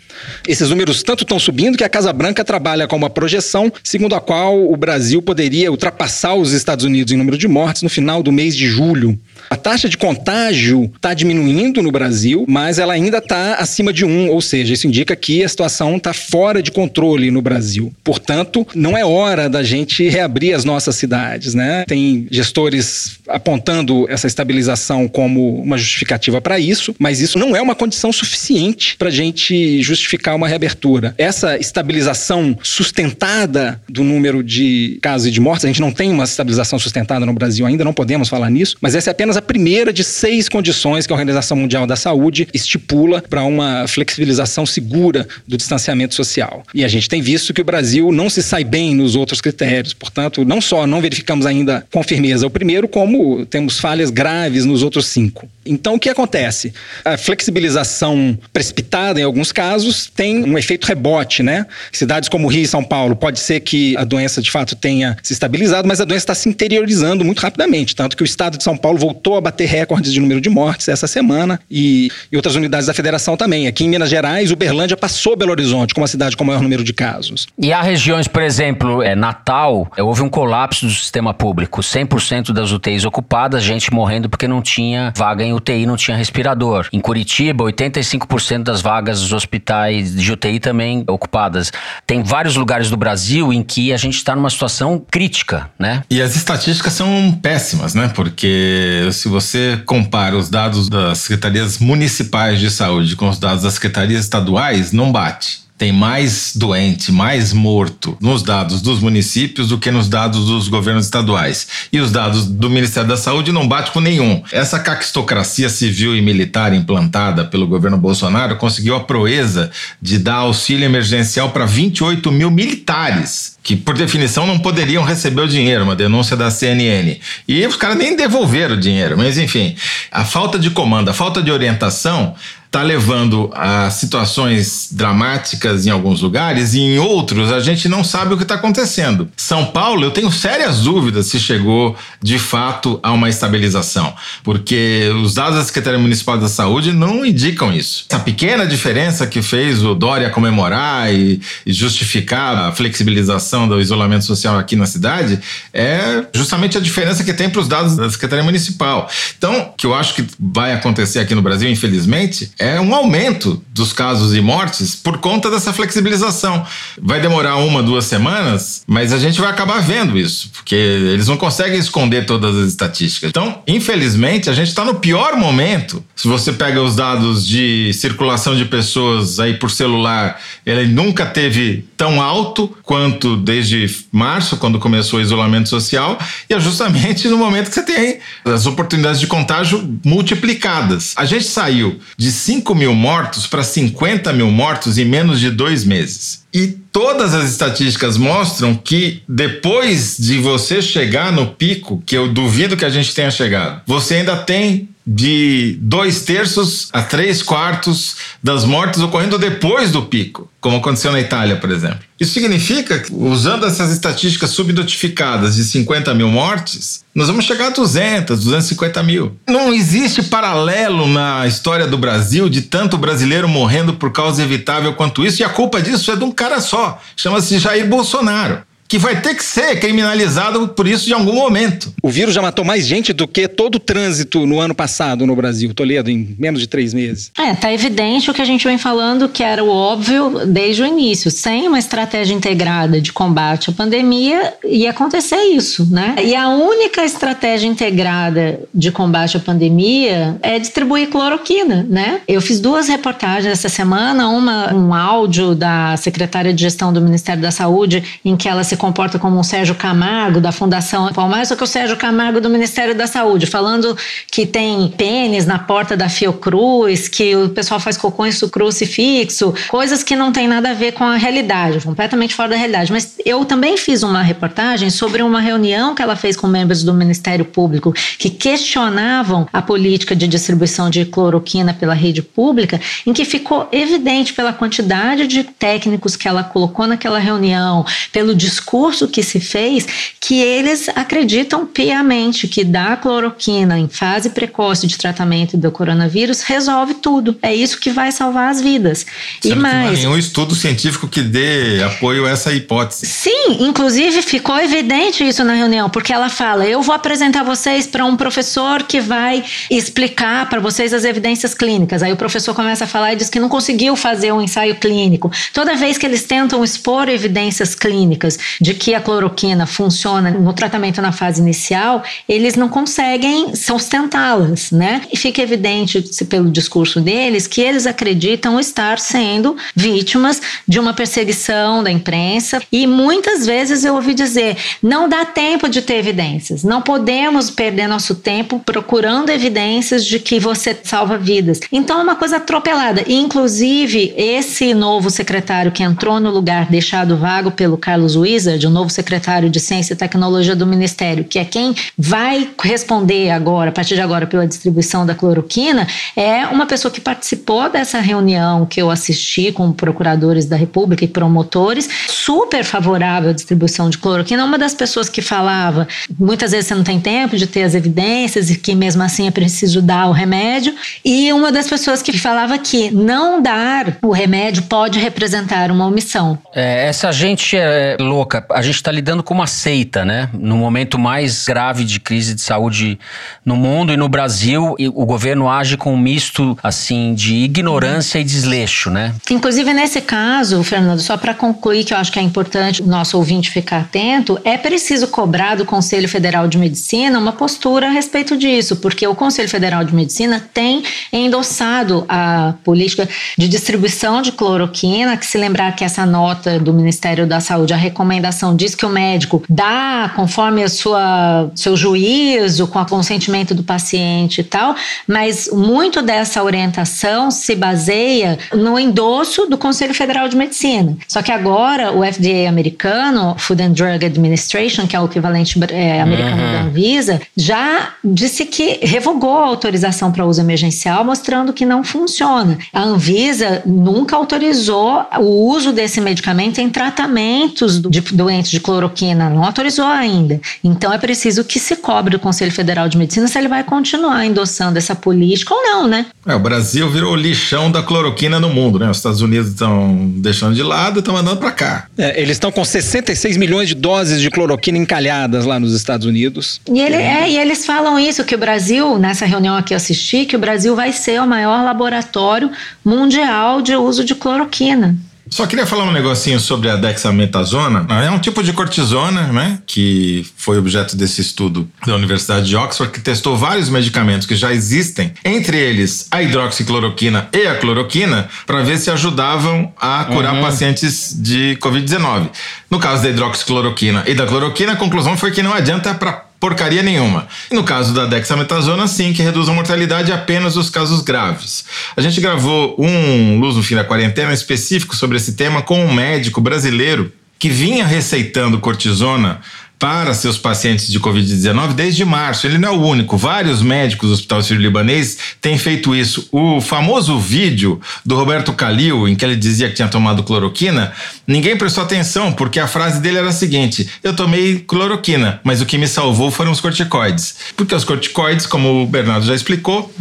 Esses números tanto estão subindo que a Casa Branca trabalha com uma projeção segundo a qual o Brasil poderia ultrapassar os Estados Unidos em número de mortes no final do mês de julho. A taxa de contágio está diminuindo no Brasil, mas ela ainda está acima de um, ou seja, isso indica que a situação está fora de controle no Brasil. Portanto, não é hora da gente reabrir as nossas cidades, né? Tem gestores apontando essa estabilização como uma justificativa para isso, mas isso não é uma condição suficiente para a gente justificar uma reabertura. Essa estabilização sustentada do número de casos e de mortes, a gente não tem uma estabilização sustentada no Brasil ainda, não podemos falar nisso, mas essa é apenas a primeira de seis condições que a Organização Mundial da Saúde estipula para uma flexibilização segura do distanciamento social. E a gente tem visto que o Brasil não se sai bem nos outros critérios. Portanto, não só não verificamos ainda com firmeza o primeiro, como temos falhas graves nos outros cinco. Então, o que acontece? A flexibilização precipitada, em alguns casos, tem um efeito rebote, né? Cidades como Rio e São Paulo, pode ser que a doença de fato tenha se estabilizado, mas a doença está se interiorizando muito rapidamente. Tanto que o estado de São Paulo voltou a bater recordes de número de mortes essa semana e, e outras unidades da federação também. Aqui em Minas Gerais, Uberlândia passou Belo Horizonte como a cidade com o maior número de casos. E há regiões, por exemplo, é, Natal, é, houve um colapso do sistema público. 100% das UTIs ocupadas, gente morrendo porque não tinha vaga em UTI, não tinha respirador. Em Curitiba, 85% das vagas dos hospitais de UTI também ocupadas. Tem vários lugares do Brasil em que a gente está numa situação crítica, né? E as estatísticas são péssimas, né? Porque se você compara os dados das secretarias municipais de saúde com os dados das secretarias estaduais, não bate tem mais doente, mais morto nos dados dos municípios do que nos dados dos governos estaduais. E os dados do Ministério da Saúde não bate com nenhum. Essa caquistocracia civil e militar implantada pelo governo Bolsonaro conseguiu a proeza de dar auxílio emergencial para 28 mil militares, que por definição não poderiam receber o dinheiro, uma denúncia da CNN. E os caras nem devolveram o dinheiro, mas enfim, a falta de comando, a falta de orientação está levando a situações dramáticas em alguns lugares e em outros a gente não sabe o que está acontecendo. São Paulo, eu tenho sérias dúvidas se chegou de fato a uma estabilização, porque os dados da Secretaria Municipal da Saúde não indicam isso. Essa pequena diferença que fez o Dória comemorar e, e justificar a flexibilização do isolamento social aqui na cidade é justamente a diferença que tem para os dados da Secretaria Municipal. Então, o que eu acho que vai acontecer aqui no Brasil, infelizmente, é um aumento dos casos e mortes por conta dessa flexibilização. Vai demorar uma, duas semanas, mas a gente vai acabar vendo isso, porque eles não conseguem esconder todas as estatísticas. Então, infelizmente, a gente está no pior momento. Se você pega os dados de circulação de pessoas aí por celular, ele nunca teve tão alto quanto desde março, quando começou o isolamento social, e é justamente no momento que você tem as oportunidades de contágio multiplicadas. A gente saiu de 5 mil mortos para 50 mil mortos em menos de dois meses. E todas as estatísticas mostram que depois de você chegar no pico, que eu duvido que a gente tenha chegado, você ainda tem de dois terços a três quartos das mortes ocorrendo depois do pico, como aconteceu na Itália, por exemplo. Isso significa que, usando essas estatísticas subnotificadas de 50 mil mortes, nós vamos chegar a 200, 250 mil. Não existe paralelo na história do Brasil de tanto brasileiro morrendo por causa evitável quanto isso, e a culpa disso é de um cara só, chama-se Jair Bolsonaro que vai ter que ser criminalizado por isso de algum momento. O vírus já matou mais gente do que todo o trânsito no ano passado no Brasil, Toledo, em menos de três meses. É, tá evidente o que a gente vem falando, que era o óbvio desde o início. Sem uma estratégia integrada de combate à pandemia, ia acontecer isso, né? E a única estratégia integrada de combate à pandemia é distribuir cloroquina, né? Eu fiz duas reportagens essa semana, uma um áudio da secretária de gestão do Ministério da Saúde, em que ela se comporta como um Sérgio Camargo da Fundação Palmares, só que o Sérgio Camargo do Ministério da Saúde, falando que tem pênis na porta da Fiocruz, que o pessoal faz cocô em crucifixo, coisas que não tem nada a ver com a realidade, completamente fora da realidade. Mas eu também fiz uma reportagem sobre uma reunião que ela fez com membros do Ministério Público que questionavam a política de distribuição de cloroquina pela rede pública, em que ficou evidente pela quantidade de técnicos que ela colocou naquela reunião, pelo discurso discurso que se fez que eles acreditam piamente que dar cloroquina em fase precoce de tratamento do coronavírus resolve tudo. É isso que vai salvar as vidas. Sendo e mais. Não há nenhum estudo científico que dê apoio a essa hipótese. Sim, inclusive ficou evidente isso na reunião, porque ela fala: eu vou apresentar vocês para um professor que vai explicar para vocês as evidências clínicas. Aí o professor começa a falar e diz que não conseguiu fazer um ensaio clínico. Toda vez que eles tentam expor evidências clínicas de que a cloroquina funciona no tratamento na fase inicial, eles não conseguem sustentá-las, né? E fica evidente pelo discurso deles que eles acreditam estar sendo vítimas de uma perseguição da imprensa e muitas vezes eu ouvi dizer, não dá tempo de ter evidências, não podemos perder nosso tempo procurando evidências de que você salva vidas. Então é uma coisa atropelada. Inclusive, esse novo secretário que entrou no lugar deixado vago pelo Carlos De o novo secretário de Ciência e Tecnologia do Ministério, que é quem vai responder agora, a partir de agora, pela distribuição da cloroquina, é uma pessoa que participou dessa reunião que eu assisti com procuradores da República e promotores, super favorável à distribuição de cloroquina. Uma das pessoas que falava, muitas vezes você não tem tempo de ter as evidências e que mesmo assim é preciso dar o remédio, e uma das pessoas que falava que não dar o remédio pode representar uma omissão. É, essa gente é louca a gente está lidando com uma seita, né? No momento mais grave de crise de saúde no mundo e no Brasil, o governo age com um misto assim de ignorância e desleixo, né? Inclusive nesse caso, Fernando, só para concluir que eu acho que é importante o nosso ouvinte ficar atento, é preciso cobrar do Conselho Federal de Medicina uma postura a respeito disso, porque o Conselho Federal de Medicina tem endossado a política de distribuição de cloroquina, que se lembrar que essa nota do Ministério da Saúde, a recomendação recomendação diz que o médico dá conforme a sua seu juízo, com o consentimento do paciente e tal, mas muito dessa orientação se baseia no endosso do Conselho Federal de Medicina. Só que agora o FDA americano, Food and Drug Administration, que é o equivalente é, americano uhum. da Anvisa, já disse que revogou a autorização para uso emergencial, mostrando que não funciona. A Anvisa nunca autorizou o uso desse medicamento em tratamentos de doentes de cloroquina, não autorizou ainda. Então é preciso que se cobre do Conselho Federal de Medicina se ele vai continuar endossando essa política ou não, né? É, o Brasil virou o lixão da cloroquina no mundo, né? Os Estados Unidos estão deixando de lado e estão mandando para cá. É, eles estão com 66 milhões de doses de cloroquina encalhadas lá nos Estados Unidos. E, ele, é, e eles falam isso, que o Brasil, nessa reunião aqui eu assisti, que o Brasil vai ser o maior laboratório mundial de uso de cloroquina. Só queria falar um negocinho sobre a dexametasona. É um tipo de cortisona, né? Que foi objeto desse estudo da Universidade de Oxford, que testou vários medicamentos que já existem, entre eles a hidroxicloroquina e a cloroquina, para ver se ajudavam a curar uhum. pacientes de Covid-19. No caso da hidroxicloroquina e da cloroquina, a conclusão foi que não adianta para porcaria nenhuma. E no caso da dexametasona, sim, que reduz a mortalidade apenas os casos graves. A gente gravou um Luz no Fim da Quarentena específico sobre esse tema com um médico brasileiro que vinha receitando cortisona para seus pacientes de Covid-19 desde março. Ele não é o único. Vários médicos do Hospital Sírio-Libanês têm feito isso. O famoso vídeo do Roberto Calil, em que ele dizia que tinha tomado cloroquina, ninguém prestou atenção, porque a frase dele era a seguinte: Eu tomei cloroquina, mas o que me salvou foram os corticoides. Porque os corticoides, como o Bernardo já explicou,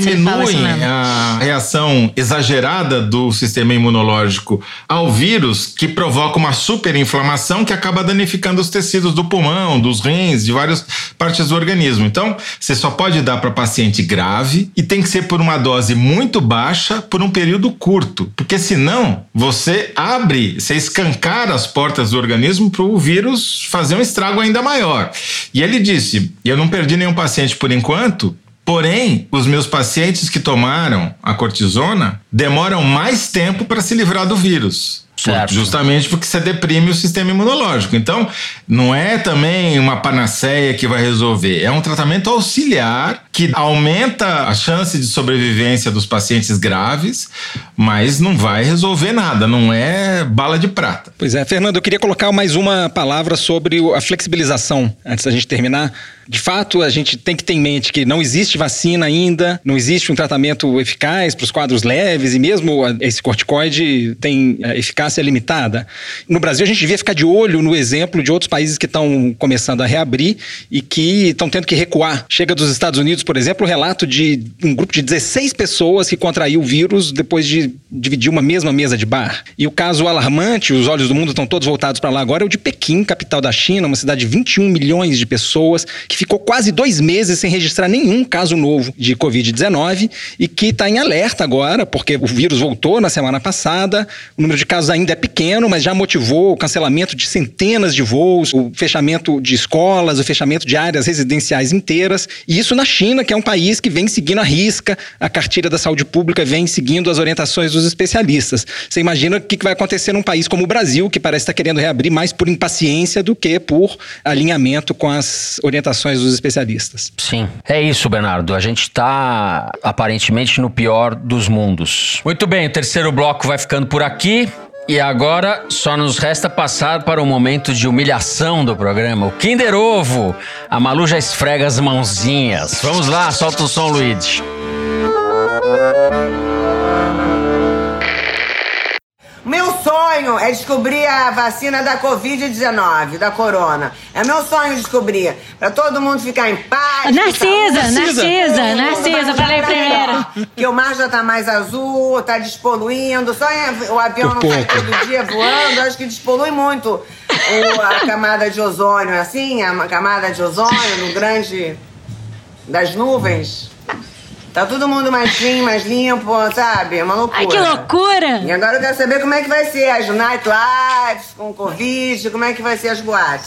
diminuem a reação exagerada do sistema imunológico ao vírus, que provoca uma superinflamação que acaba danificando os tecidos do pulmão, dos rins, de várias partes do organismo. Então, você só pode dar para paciente grave e tem que ser por uma dose muito baixa por um período curto, porque senão você abre, você escancara as portas do organismo para o vírus fazer um estrago ainda maior. E ele disse: eu não perdi nenhum paciente por enquanto, Porém, os meus pacientes que tomaram a cortisona demoram mais tempo para se livrar do vírus. Certo. Justamente porque você deprime o sistema imunológico. Então, não é também uma panaceia que vai resolver. É um tratamento auxiliar que aumenta a chance de sobrevivência dos pacientes graves, mas não vai resolver nada. Não é bala de prata. Pois é, Fernando, eu queria colocar mais uma palavra sobre a flexibilização, antes da gente terminar. De fato, a gente tem que ter em mente que não existe vacina ainda, não existe um tratamento eficaz para os quadros leves e mesmo esse corticoide tem é, eficácia limitada. No Brasil, a gente devia ficar de olho no exemplo de outros países que estão começando a reabrir e que estão tendo que recuar. Chega dos Estados Unidos, por exemplo, o relato de um grupo de 16 pessoas que contraiu o vírus depois de dividir uma mesma mesa de bar. E o caso alarmante, os olhos do mundo estão todos voltados para lá agora, é o de Pequim, capital da China, uma cidade de 21 milhões de pessoas que ficou quase dois meses sem registrar nenhum caso novo de Covid-19 e que está em alerta agora, porque o vírus voltou na semana passada, o número de casos ainda é pequeno, mas já motivou o cancelamento de centenas de voos, o fechamento de escolas, o fechamento de áreas residenciais inteiras, e isso na China, que é um país que vem seguindo a risca, a cartilha da saúde pública vem seguindo as orientações dos especialistas. Você imagina o que vai acontecer num país como o Brasil, que parece estar querendo reabrir mais por impaciência do que por alinhamento com as orientações dos especialistas. Sim, é isso, Bernardo. A gente está aparentemente no pior dos mundos. Muito bem, o terceiro bloco vai ficando por aqui. E agora só nos resta passar para o momento de humilhação do programa, o Kinder Ovo. A Malu já esfrega as mãozinhas. Vamos lá, solta o som, Luigi. Sonho é descobrir a vacina da Covid-19, da corona. É meu sonho descobrir. Pra todo mundo ficar em paz. Narcisa, Narcisa, Narcisa, falei primeiro. Que o mar já tá mais azul, tá despoluindo. Só o avião não sai todo dia voando. Acho que despolui muito a camada de ozônio, assim, a camada de ozônio no grande das nuvens. Tá todo mundo mais clean, mais limpo, sabe? É uma loucura. Ai, que loucura! E agora eu quero saber como é que vai ser as nightlives com Covid, como é que vai ser as boates.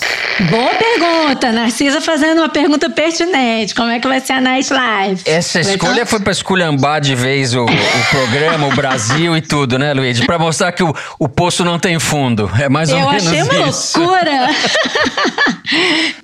Boa pergunta, Narcisa fazendo uma pergunta pertinente. Como é que vai ser a nightlife? Essa escolha foi pra esculhambar de vez o, o programa, o Brasil e tudo, né, Luiz? Pra mostrar que o, o poço não tem fundo. É mais ou eu menos isso. Eu achei uma isso. loucura.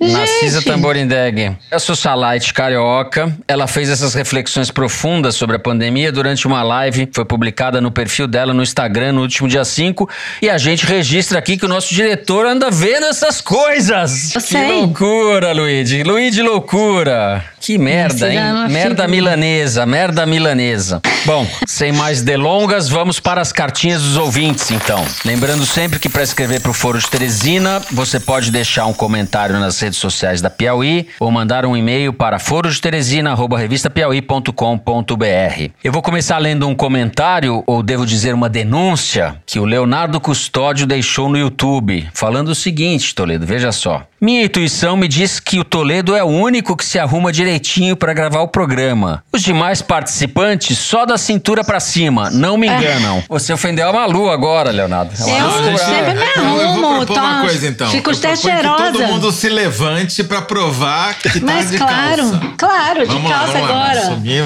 Narcisa Tamborindeg. Eu sou Salite Carioca. Ela fez essas reflexões profundas sobre a pandemia durante uma live. Foi publicada no perfil dela no Instagram no último dia 5. E a gente registra aqui que o nosso diretor anda vendo essas coisas. Eu que sei. loucura, Luigi. Luigi, loucura. Que merda, hein? Merda milanesa, merda milanesa. Bom, sem mais delongas, vamos para as cartinhas dos ouvintes, então. Lembrando sempre que para escrever para o Foro de Teresina, você pode deixar um comentário nas redes sociais da Piauí ou mandar um e-mail para forodeteresina.revistapiauí.com.br. Eu vou começar lendo um comentário, ou devo dizer uma denúncia, que o Leonardo Custódio deixou no YouTube, falando o seguinte, Toledo, veja só. Minha intuição me diz que o Toledo é o único que se arruma direitinho para gravar o programa. Os demais participantes só da cintura para cima, não me enganam. Você ofendeu a Malu agora, Leonardo. Eu Ela- sempre me Então, eu vou arrumo, propor uma coisa então. Fico até proponho que todo cheirosa. mundo se levante pra provar que tá Mas de claro, calça. claro, de Vamos lá, calça vamos lá. agora.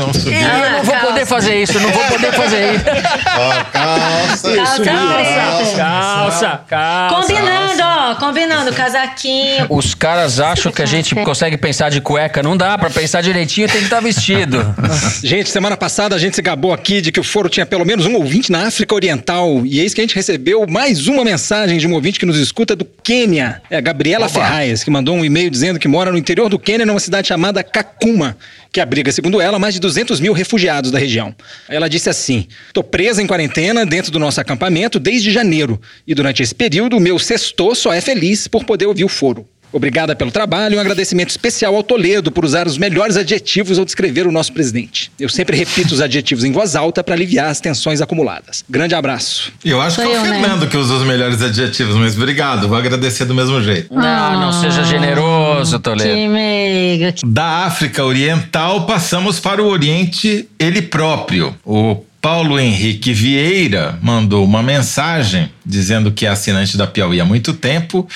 Eu não vou calça. poder fazer isso, eu não vou poder fazer isso. Ó, calça. Calça preta. Calça, calça. Combinando, ó, combinando, casaquinho. Os caras acham que a gente consegue pensar de cueca. Não dá, pra pensar direitinho tem que estar vestido. Gente, semana passada a gente se gabou aqui de que o foro tinha pelo menos um ouvinte na África Oriental. E eis que a gente recebeu mais uma mensagem de um ouvinte que nos escuta do Quênia. É a Gabriela Ferraz, que mandou um e-mail dizendo que mora no interior do Quênia, numa cidade chamada Kakuma, que abriga, segundo ela, mais de 200 mil refugiados da região. Ela disse assim: Tô presa em quarentena dentro do nosso acampamento desde janeiro. E durante esse período, o meu sextor só é feliz por poder ouvir o foro. Obrigada pelo trabalho e um agradecimento especial ao Toledo por usar os melhores adjetivos ao descrever o nosso presidente. Eu sempre repito os adjetivos em voz alta para aliviar as tensões acumuladas. Grande abraço. Eu acho Sou que é o eu, né? Fernando que usa os melhores adjetivos, mas obrigado, vou agradecer do mesmo jeito. Não, não seja generoso, Toledo. Que meiga. que- Da África Oriental, passamos para o Oriente ele próprio. O Paulo Henrique Vieira mandou uma mensagem dizendo que é assinante da Piauí há muito tempo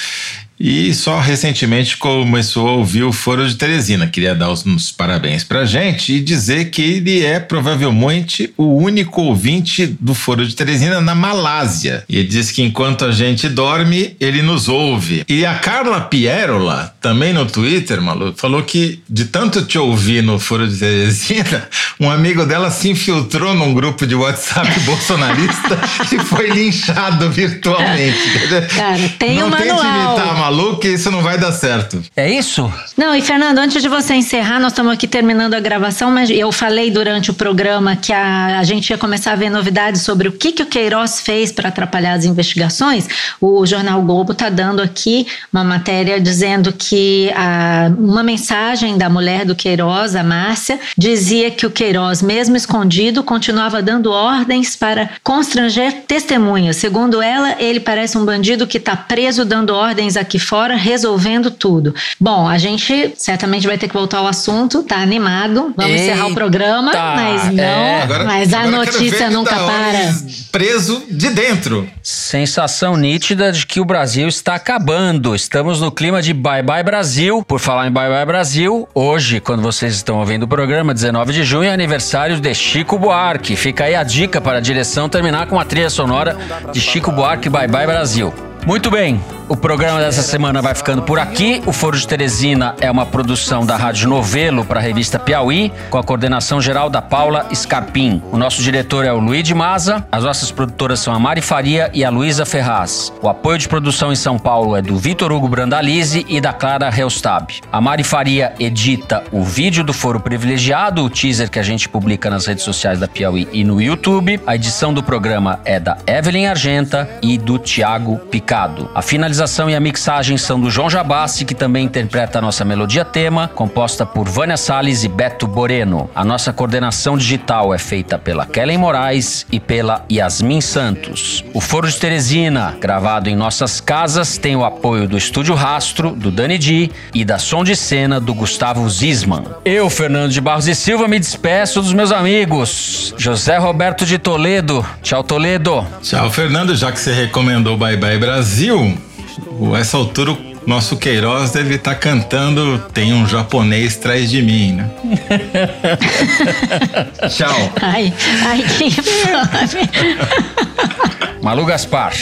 e só recentemente começou a ouvir o Foro de Teresina. Queria dar os, parabéns pra gente e dizer que ele é provavelmente o único ouvinte do Foro de Teresina na Malásia. E ele diz que enquanto a gente dorme, ele nos ouve. E a Carla Pierola, também no Twitter, Malu, falou que de tanto te ouvir no Foro de Teresina, um amigo dela se infiltrou num grupo de WhatsApp bolsonarista e foi linchado virtualmente. Cara, tem não um tente manual. imitar Malu, que isso não vai dar certo. É isso? Não, e Fernando, antes de você encerrar, nós estamos aqui terminando a gravação, mas eu falei durante o programa que a, a gente ia começar a ver novidades sobre o que, que o Queiroz fez para atrapalhar as investigações. O Jornal Globo está dando aqui uma matéria dizendo que a, uma mensagem da mulher do Queiroz, a Márcia, dizia que o Queiroz, mesmo escondido, continuava dando ordens para constranger testemunhas. Segundo ela, ele parece um bandido que está preso dando ordens aqui fora, resolvendo tudo. Bom, a gente certamente vai ter que voltar ao assunto, tá animado. Vamos encerrar o Eita, programa, mas não, é. mas a agora quero ver notícia nunca dar para. Preso de dentro. Sensação nítida de que o Brasil está acabando. Estamos no clima de Bye Bye Brasil. Por falar em Bye Bye Brasil, hoje, quando vocês estão ouvindo o programa, 19 de junho, é aniversário de Chico Buarque. Fica aí a dica para a direção terminar com a trilha sonora de Chico Buarque Bye Bye Brasil. Muito bem, o programa dessa semana vai ficando por aqui. O Foro de Teresina é uma produção da Rádio Novelo para a revista Piauí, com a coordenação geral da Paula Scarpim. O nosso diretor é o Luiz de Maza, as nossas produtoras são a Mari Faria e a Luísa Ferraz. O apoio de produção em São Paulo é do Vitor Hugo Brandalize e da Clara Helstab. A Mari Faria edita o vídeo do Foro Privilegiado, o teaser que a gente publica nas redes sociais da Piauí e no YouTube. A edição do programa é da Evelyn Argenta e do Tiago Picado. A finalização e a mixagem são do João Jabassi, que também interpreta a nossa melodia tema, composta por Vânia Salles e Beto Boreno. A nossa coordenação digital é feita pela Kellen Moraes e pela Yasmin Santos. O Foro de Teresina, gravado em nossas casas, tem o apoio do Estúdio Rastro, do Dani Di e da Som de Cena do Gustavo Zisman. Eu, Fernando de Barros e Silva, me despeço dos meus amigos. José Roberto de Toledo. Tchau, Toledo. Tchau, Fernando. Já que você recomendou Bye Bye Brasil, o- essa altura o nosso Queiroz deve estar cantando Tem um japonês atrás de mim, né? Tchau. Ai, ai, que fome. Malu Gaspar.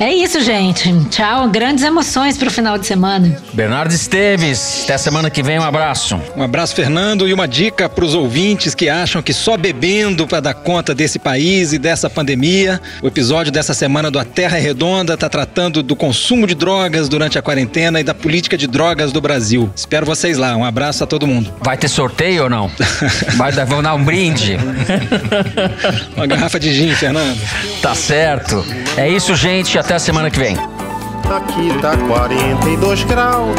É isso, gente. Tchau. Grandes emoções pro final de semana. Bernardo Esteves, até semana que vem, um abraço. Um abraço, Fernando, e uma dica para os ouvintes que acham que só bebendo para dar conta desse país e dessa pandemia. O episódio dessa semana do A Terra é Redonda está tratando do consumo de drogas durante a quarentena e da política de drogas do Brasil. Espero vocês lá. Um abraço a todo mundo. Vai ter sorteio ou não? Vai dar, vão dar um brinde. uma garrafa de gin, Fernando. Tá certo. É isso, gente. Até a semana que vem. Aqui tá 42 graus.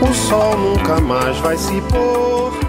O sol nunca mais vai se pôr.